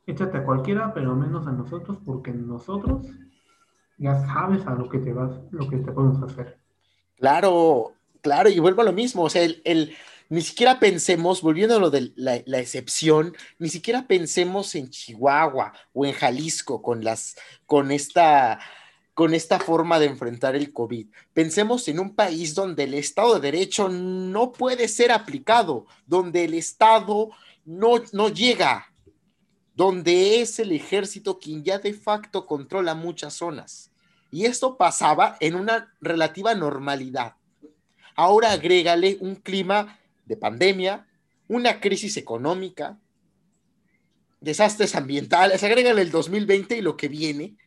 Speaker 3: échate a cualquiera, pero menos a nosotros, porque nosotros ya sabes a lo que te vas, lo que te podemos hacer.
Speaker 2: Claro, claro, y vuelvo a lo mismo. O sea, el ni siquiera pensemos, volviendo a lo de la, excepción, ni siquiera pensemos en Chihuahua o en Jalisco con, las, con, esta, con esta forma de enfrentar el COVID. Pensemos en un país donde el Estado de Derecho no puede ser aplicado, donde el Estado no, no llega, donde es el ejército quien ya de facto controla muchas zonas. Y esto pasaba en una relativa normalidad. Ahora agrégale un clima de pandemia, una crisis económica, desastres ambientales, agrégale el 2020 y lo que viene,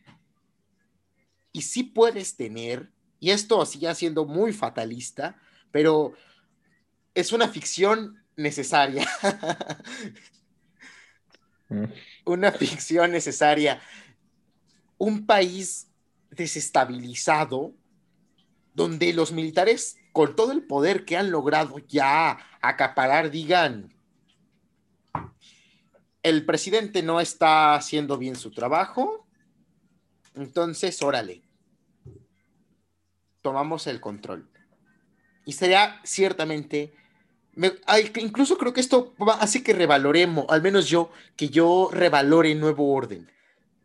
Speaker 2: y sí puedes tener, y esto sigue siendo muy fatalista, pero es una ficción necesaria. Una ficción necesaria. Un país desestabilizado donde los militares, con todo el poder que han logrado ya acaparar, digan, el presidente no está haciendo bien su trabajo, entonces, órale, tomamos el control. Y sería ciertamente, incluso creo que esto hace que revaloremos, al menos yo, que yo revalore nuevo orden.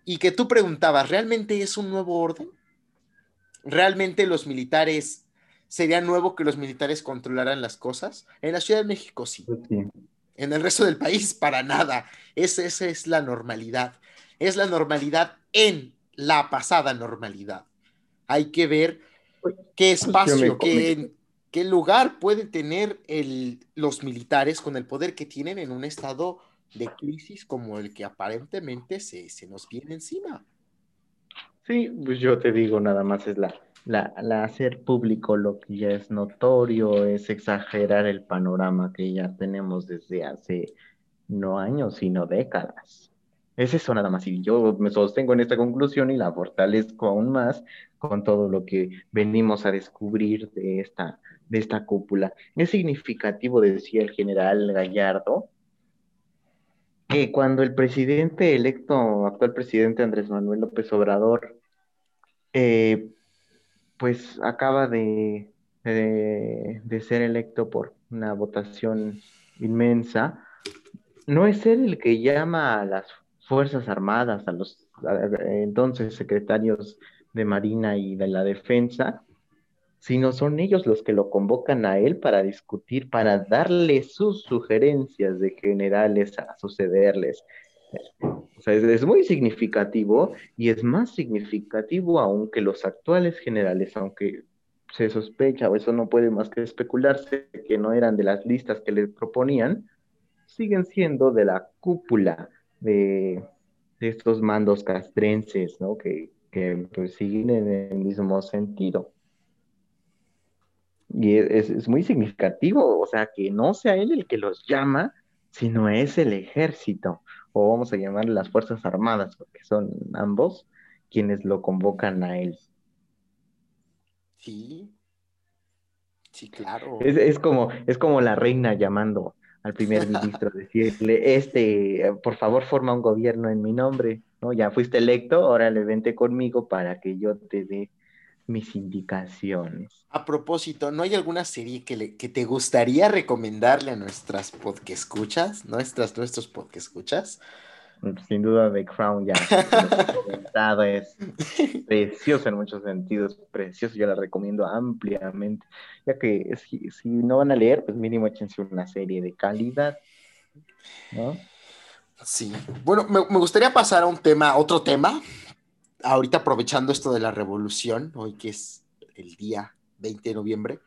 Speaker 2: Y que tú preguntabas, ¿realmente es un nuevo orden? ¿Realmente los militares, sería nuevo que los militares controlaran las cosas? En la Ciudad de México sí.
Speaker 1: Pues sí.
Speaker 2: En el resto del país, para nada. esa es la normalidad. Es la normalidad en la pasada normalidad. Hay que ver qué espacio, qué, qué lugar pueden tener el, los militares con el poder que tienen en un estado de crisis como el que aparentemente se, se nos viene encima.
Speaker 1: Sí, pues yo te digo, nada más es la, la, la, hacer público lo que ya es notorio, es exagerar el panorama que ya tenemos desde hace no años, sino décadas. Es eso nada más. Y yo me sostengo en esta conclusión y la fortalezco aún más con todo lo que venimos a descubrir de esta, de esta cúpula. Es significativo, decía el general Gallardo, que cuando el presidente electo, actual presidente Andrés Manuel López Obrador, eh, pues acaba de, de, ser electo por una votación inmensa, no es él el que llama a las Fuerzas Armadas, a los entonces secretarios de Marina y de la Defensa, sino son ellos los que lo convocan a él para discutir, para darle sus sugerencias de generales a sucederles. Sea, es, muy significativo y es más significativo aún que los actuales generales, aunque se sospecha o eso no puede más que especularse que no eran de las listas que le proponían, siguen siendo de la cúpula de, estos mandos castrenses, ¿no? Que, pues, siguen en el mismo sentido. Y es, muy significativo, o sea, que no sea él el que los llama, sino es el ejército, o vamos a llamar las Fuerzas Armadas, porque son ambos quienes lo convocan a él.
Speaker 2: Sí, sí, claro.
Speaker 1: Es, es, como, es como la reina llamando al primer ministro, decirle, este, por favor, forma un gobierno en mi nombre, ¿no? Ya fuiste electo, ahora le vente conmigo para que yo te dé mis indicaciones.
Speaker 2: A propósito, ¿no hay alguna serie que, le, que te gustaría recomendarle a nuestras podcast escuchas, nuestras, nuestros podcast escuchas?
Speaker 1: Sin duda, The Crown ya comentado es precioso en muchos sentidos, precioso, yo la recomiendo ampliamente, ya que si, si no van a leer, pues mínimo échense una serie de calidad, ¿no?
Speaker 2: Sí, bueno, me, me gustaría pasar a un tema, otro tema, ahorita aprovechando esto de la revolución, hoy que es el día 20 de noviembre,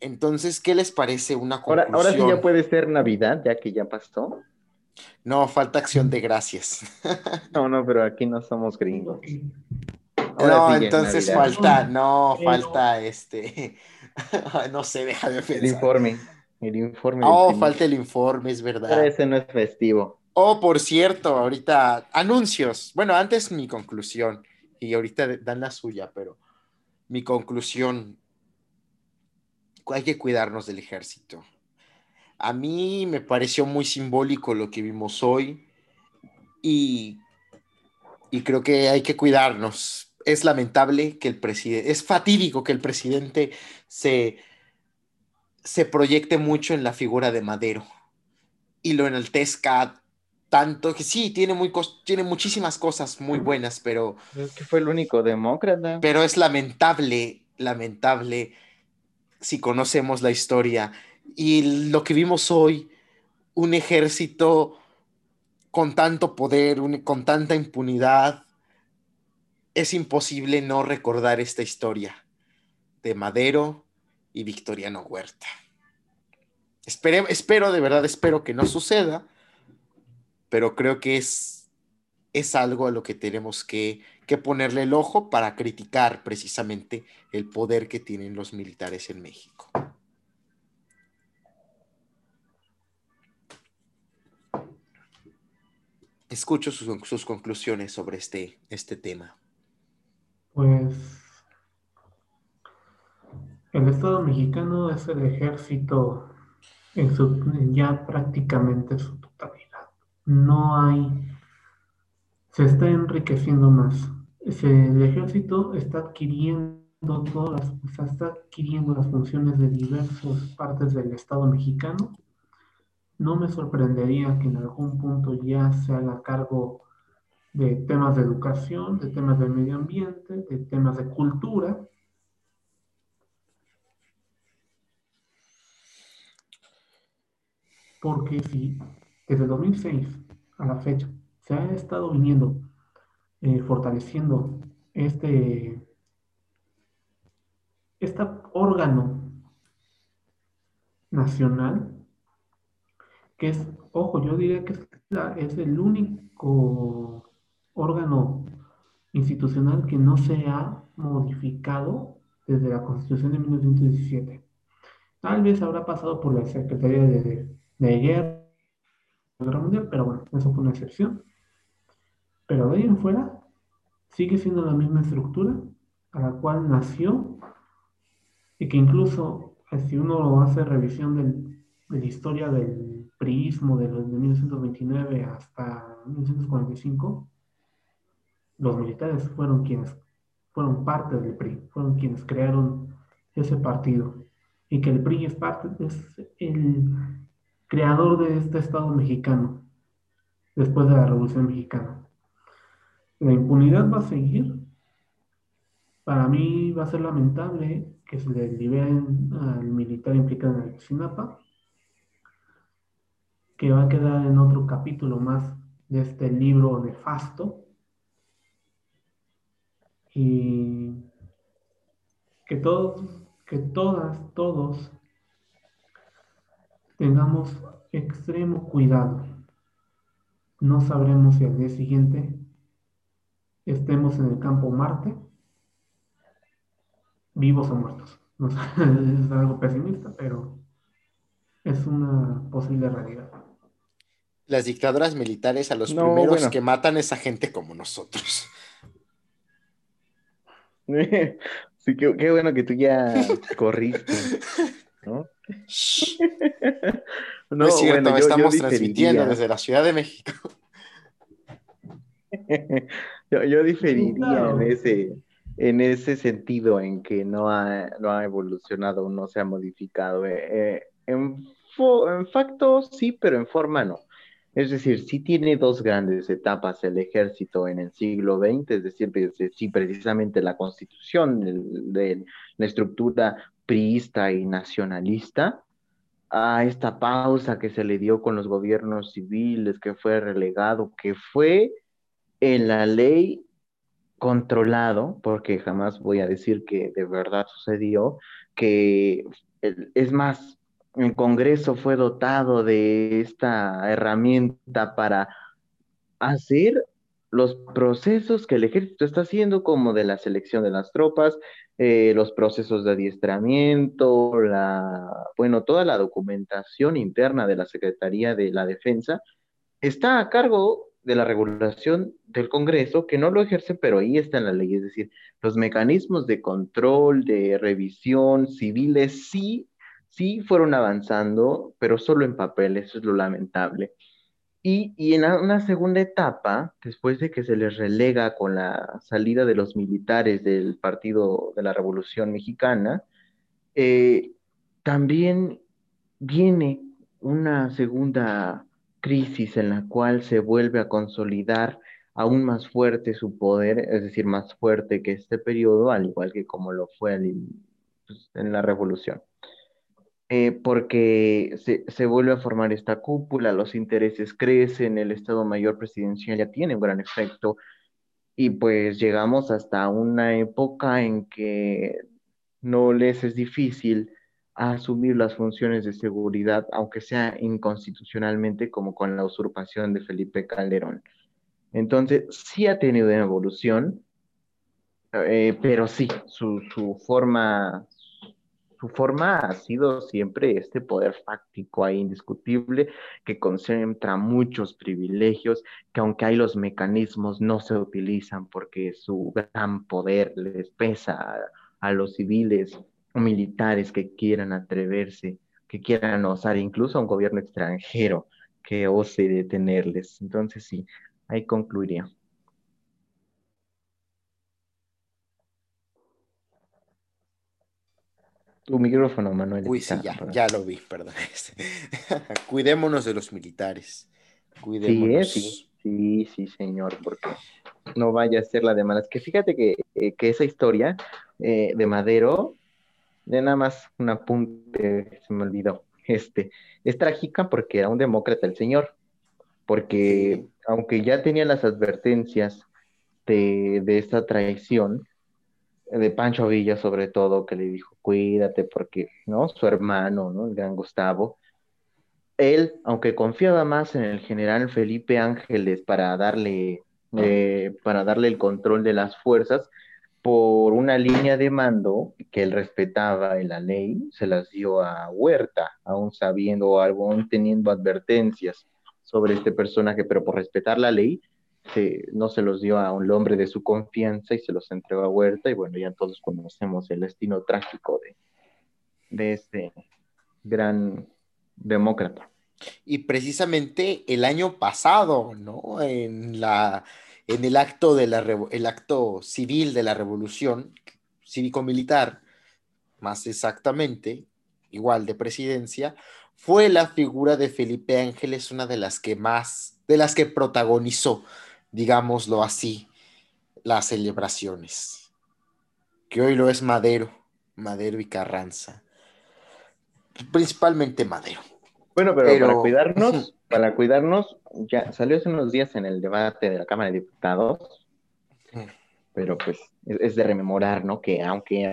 Speaker 2: entonces, ¿qué les parece una
Speaker 1: conclusión? Ahora, ahora sí ya puede ser Navidad, ya que ya pasó.
Speaker 2: No, falta acción de gracias.
Speaker 1: No, no, pero aquí no somos gringos.
Speaker 2: no, entonces falta, no, falta este. no sé, déjame
Speaker 1: pensar. El informe. El informe.
Speaker 2: Oh, falta el informe, es verdad.
Speaker 1: Pero ese no es festivo.
Speaker 2: Oh, por cierto, ahorita, anuncios. Bueno, antes mi conclusión, y ahorita dan la suya, pero mi conclusión, hay que cuidarnos del ejército. A mí me pareció muy simbólico lo que vimos hoy y, y creo que hay que cuidarnos. Es lamentable que el presidente, es fatídico que el presidente se, se proyecte mucho en la figura de Madero y lo enaltezca tanto que sí, tiene, muy tiene muchísimas cosas muy buenas, pero...
Speaker 1: Es que fue el único demócrata.
Speaker 2: Pero es lamentable, lamentable, si conocemos la historia, y lo que vimos hoy, un ejército con tanto poder, con tanta impunidad, es imposible no recordar esta historia de Madero y Victoriano Huerta. espero, de verdad, espero que no suceda, pero creo que es, es algo a lo que tenemos que, que ponerle el ojo para criticar precisamente el poder que tienen los militares en México. escucho sus, conclusiones sobre este, este tema.
Speaker 3: Pues el Estado mexicano es el ejército en su, ya prácticamente su. No hay, se está enriqueciendo más. el ejército está adquiriendo todas las, está adquiriendo las funciones de diversas partes del Estado mexicano. No me sorprendería que en algún punto ya se haga cargo de temas de educación, de temas de medio ambiente, de temas de cultura. Porque si desde 2006 a la fecha se ha estado viniendo eh, fortaleciendo este este órgano nacional, que es, ojo, yo diría que es, el único órgano institucional que no se ha modificado desde la Constitución de 1917. Tal vez habrá pasado por la Secretaría de, de, Guerra, Mundial, pero bueno, eso fue una excepción. Pero de ahí en fuera, sigue siendo la misma estructura a la cual nació y que incluso eh, si uno hace revisión del, de la historia del priismo de, los, de 1929 hasta 1945, los militares fueron quienes fueron parte del PRI, fueron quienes crearon ese partido y que el PRI es parte, es el creador de este Estado mexicano después de la Revolución Mexicana. La impunidad va a seguir. Para mí va a ser lamentable que se le liberen al militar implicado en el Sinapa, que va a quedar en otro capítulo más de este libro nefasto. Y que todos, que todas, todos tengamos extremo cuidado. No sabremos si al día siguiente estemos en el campo Marte vivos o muertos. es algo pesimista, pero es una posible realidad.
Speaker 2: Las dictaduras militares a los primeros que matan a esa gente como nosotros.
Speaker 1: Sí, qué, bueno que tú ya corriste, ¿no?
Speaker 2: no, es cierto, estamos transmitiendo desde la Ciudad de México.
Speaker 1: yo, yo diferiría en ese, en ese sentido en que no ha, no ha evolucionado, no se ha modificado. Eh, eh, en, en facto sí, pero en forma no. Es decir, sí tiene dos grandes etapas el ejército en el siglo XX, es decir, sí, precisamente la constitución de, la estructura priista y nacionalista, a esta pausa que se le dio con los gobiernos civiles, que fue relegado, que fue en la ley controlado, porque jamás voy a decir que de verdad sucedió, que es más, el Congreso fue dotado de esta herramienta para hacer los procesos que el ejército está haciendo, como de la selección de las tropas, eh, los procesos de adiestramiento, la, bueno, toda la documentación interna de la Secretaría de la Defensa, está a cargo de la regulación del Congreso que no lo ejerce, pero ahí está en la ley. Es decir, los mecanismos de control, de revisión civiles sí, sí fueron avanzando, pero solo en papel, eso es lo lamentable. Y, en una segunda etapa, después de que se les relega con la salida de los militares del Partido de la Revolución Mexicana, eh, también viene una segunda crisis en la cual se vuelve a consolidar aún más fuerte su poder, es decir, más fuerte que este periodo, al igual que como lo fue pues, en la revolución. Eh, porque se, se, vuelve a formar esta cúpula, los intereses crecen, el Estado Mayor Presidencial ya tiene un gran efecto y pues llegamos hasta una época en que no les es difícil asumir las funciones de seguridad, aunque sea inconstitucionalmente, como con la usurpación de Felipe Calderón. Entonces, sí ha tenido una evolución, eh, pero sí, su, su, forma, su forma ha sido siempre este poder fáctico ahí indiscutible que concentra muchos privilegios que aunque hay los mecanismos no se utilizan porque su gran poder les pesa a, a los civiles o militares que quieran atreverse, que quieran osar, incluso a un gobierno extranjero que ose detenerles. Entonces sí, ahí concluiría. Tu micrófono, Manuel.
Speaker 2: Uy, sí, ya, ya lo vi, perdón. Cuidémonos de los militares. Cuidémonos.
Speaker 1: Sí, sí, sí, sí, señor, porque no vaya a ser la de malas. Que fíjate que, eh, que esa historia eh, de Madero, de nada más un apunte, se me olvidó, este, es trágica porque era un demócrata el señor, porque aunque ya tenía las advertencias de, de esta traición, de Pancho Villa sobre todo, que le dijo, cuídate porque, ¿no? Su hermano, ¿no? El gran Gustavo. Él, aunque confiaba más en el general Felipe Ángeles para darle, eh, para darle el control de las fuerzas, por una línea de mando que él respetaba en la ley, se las dio a Huerta, aún sabiendo, aún teniendo advertencias sobre este personaje, pero por respetar la ley, no se los dio a un hombre de su confianza y se los entregó a Huerta y bueno, ya todos conocemos el destino trágico de, de este gran demócrata.
Speaker 2: Y precisamente el año pasado, ¿no? En, el, acto de la, el acto civil de la revolución cívico-militar, más exactamente, igual de presidencia, fue la figura de Felipe Ángeles una de las que más, de las que protagonizó digámoslo así, las celebraciones, que hoy lo es Madero, Madero y Carranza, principalmente Madero.
Speaker 1: Bueno, pero, para cuidarnos, para cuidarnos, ya salió hace unos días en el debate de la Cámara de Diputados, pero pues es, de rememorar, ¿no? Que aunque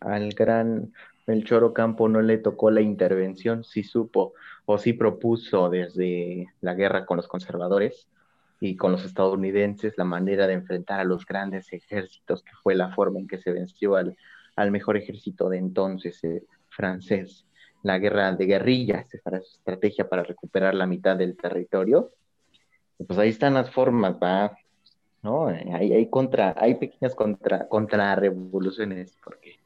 Speaker 1: al gran Melchor Ocampo no le tocó la intervención, sí supo o sí propuso desde la guerra con los conservadores y con los estadounidenses la manera de enfrentar a los grandes ejércitos, que fue la forma en que se venció al, al mejor ejército de entonces eh, francés. La guerra de guerrillas, esa era su estrategia para recuperar la mitad del territorio. pues ahí están las formas, va, ¿no? Hay, hay, contra, hay pequeñas contra, contra revoluciones, porque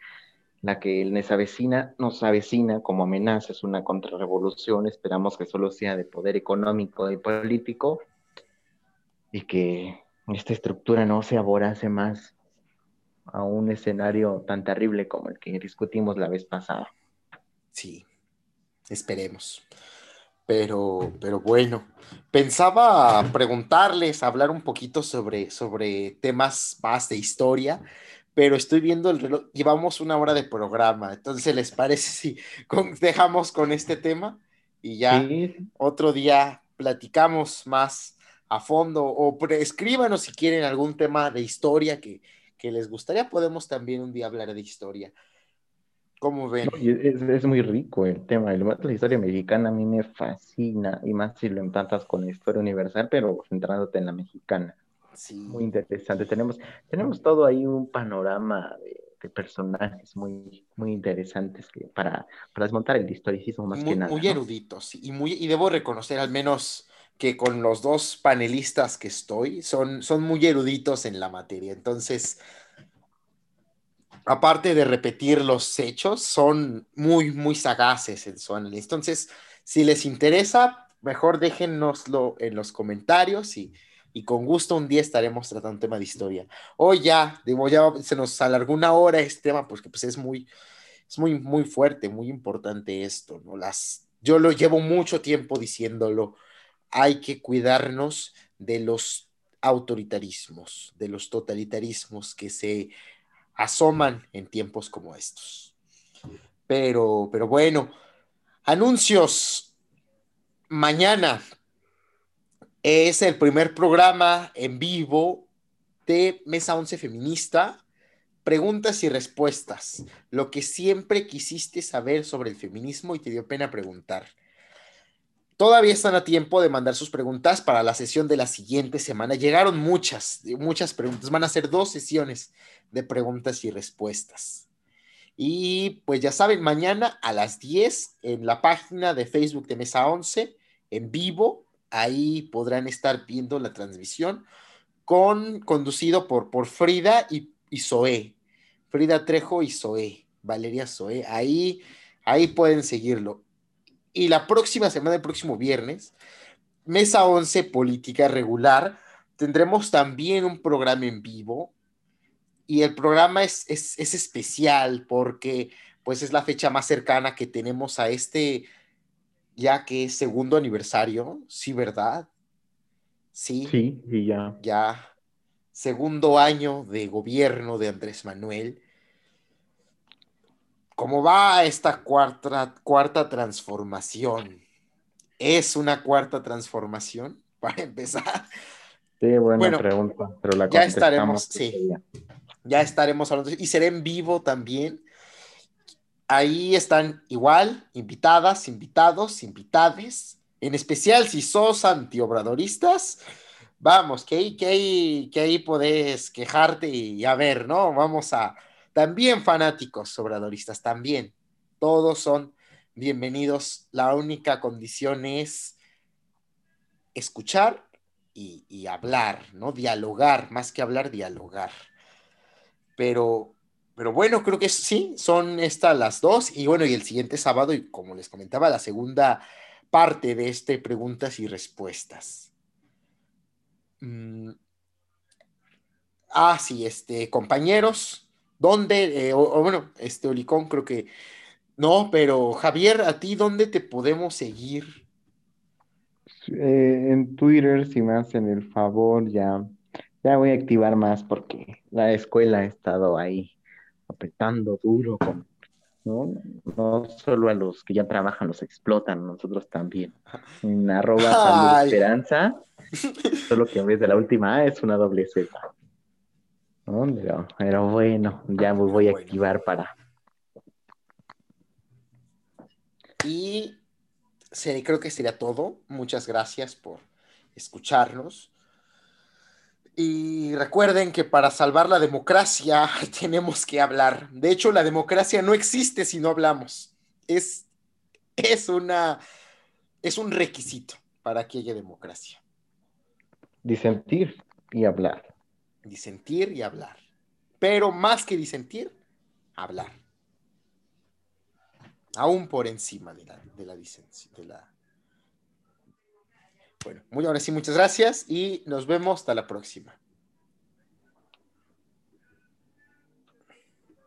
Speaker 1: la que nos avecina, nos avecina como amenaza es una contrarrevolución, esperamos que solo sea de poder económico y político, y que esta estructura no se aborace más a un escenario tan terrible como el que discutimos la vez pasada.
Speaker 2: Sí, esperemos. Pero, pero bueno, pensaba preguntarles, hablar un poquito sobre, sobre temas más de historia, pero estoy viendo el reloj, llevamos una hora de programa, entonces ¿les parece si dejamos con este tema y ya otro día platicamos más a fondo o escríbanos si quieren algún tema de historia que, les gustaría. Podemos también un día hablar de historia. ¿Cómo ven?
Speaker 1: es, muy rico el tema. El, la historia mexicana a mí me fascina y más si lo empatas con la historia universal, pero centrándote en la mexicana. Sí. Muy interesante. Tenemos, tenemos todo ahí un panorama de, personajes muy, muy interesantes que para, para desmontar el historicismo más que nada.
Speaker 2: Muy eruditos y, muy, y debo reconocer al menos que con los dos panelistas que estoy son, son muy eruditos en la materia. Entonces, aparte de repetir los hechos, son muy, muy sagaces en su análisis. Entonces, si les interesa, mejor déjennoslo en los comentarios y, con gusto un día estaremos tratando un tema de historia. Hoy ya, digo, ya se nos alargó una hora este tema porque pues es muy, es muy, muy fuerte, muy importante esto, ¿no? Las, yo lo llevo mucho tiempo diciéndolo hay que cuidarnos de los autoritarismos, de los totalitarismos que se asoman en tiempos como estos. Pero, pero bueno, anuncios. Mañana es el primer programa en vivo de Mesa 11 Feminista. Preguntas y respuestas. Lo que siempre quisiste saber sobre el feminismo y te dio pena preguntar. Todavía están a tiempo de mandar sus preguntas para la sesión de la siguiente semana. Llegaron muchas, muchas preguntas. Van a ser dos sesiones de preguntas y respuestas. Y pues ya saben, mañana a las 10 en la página de Facebook de Mesa 11, en vivo, ahí podrán estar viendo la transmisión con conducido por, por Frida y, y Zoé. Frida Trejo y Zoé, Valeria Zoé. Ahí, ahí pueden seguirlo. Y la próxima semana, el próximo viernes, Mesa 11 Política Regular, tendremos también un programa en vivo y el programa es, es, especial porque pues es la fecha más cercana que tenemos a este, ya que es segundo aniversario, sí, ¿verdad?
Speaker 1: Sí. Sí, y ya.
Speaker 2: Ya, segundo año de gobierno de Andrés Manuel. ¿Cómo va esta cuarta, cuarta transformación? ¿Es una cuarta transformación? Para empezar.
Speaker 1: Sí, buena pregunta, pero la
Speaker 2: ya estaremos, sí ya estaremos hablando y será en vivo también. Ahí están igual, invitadas, invitados, invitades, en especial si sos antiobradoristas, vamos, que ahí, que ahí, que ahí podés quejarte y a ver, ¿no? Vamos a, también fanáticos obradoristas, también, todos son bienvenidos, la única condición es escuchar y, hablar, ¿no? Dialogar, más que hablar, dialogar. Pero, pero bueno, creo que sí, son estas las dos. Y bueno, y el siguiente sábado, y como les comentaba, la segunda parte de este preguntas y respuestas. Mm. Ah, sí, este, compañeros, ¿dónde? Eh, o, bueno, este Olicón creo que no, pero Javier, ¿a ti dónde te podemos seguir?
Speaker 1: Eh, en Twitter, si me hacen el favor, ya ya voy a activar más porque la escuela ha estado ahí apretando duro con, ¿no? No solo a los que ya trabajan los explotan, nosotros también. En arroba salud esperanza, solo que en vez de la última A es una doble Z. Pero, bueno, ya voy a activar para.
Speaker 2: Y creo que sería todo. Muchas gracias por escucharnos. Y recuerden que para salvar la democracia tenemos que hablar. De hecho, la democracia no existe si no hablamos. Es, es, una, es un requisito para que haya democracia.
Speaker 1: Disentir y hablar.
Speaker 2: Disentir y hablar. Pero más que disentir, hablar. Aún por encima de la, de la, de la bueno, muy ahora sí, muchas gracias y nos vemos hasta la próxima.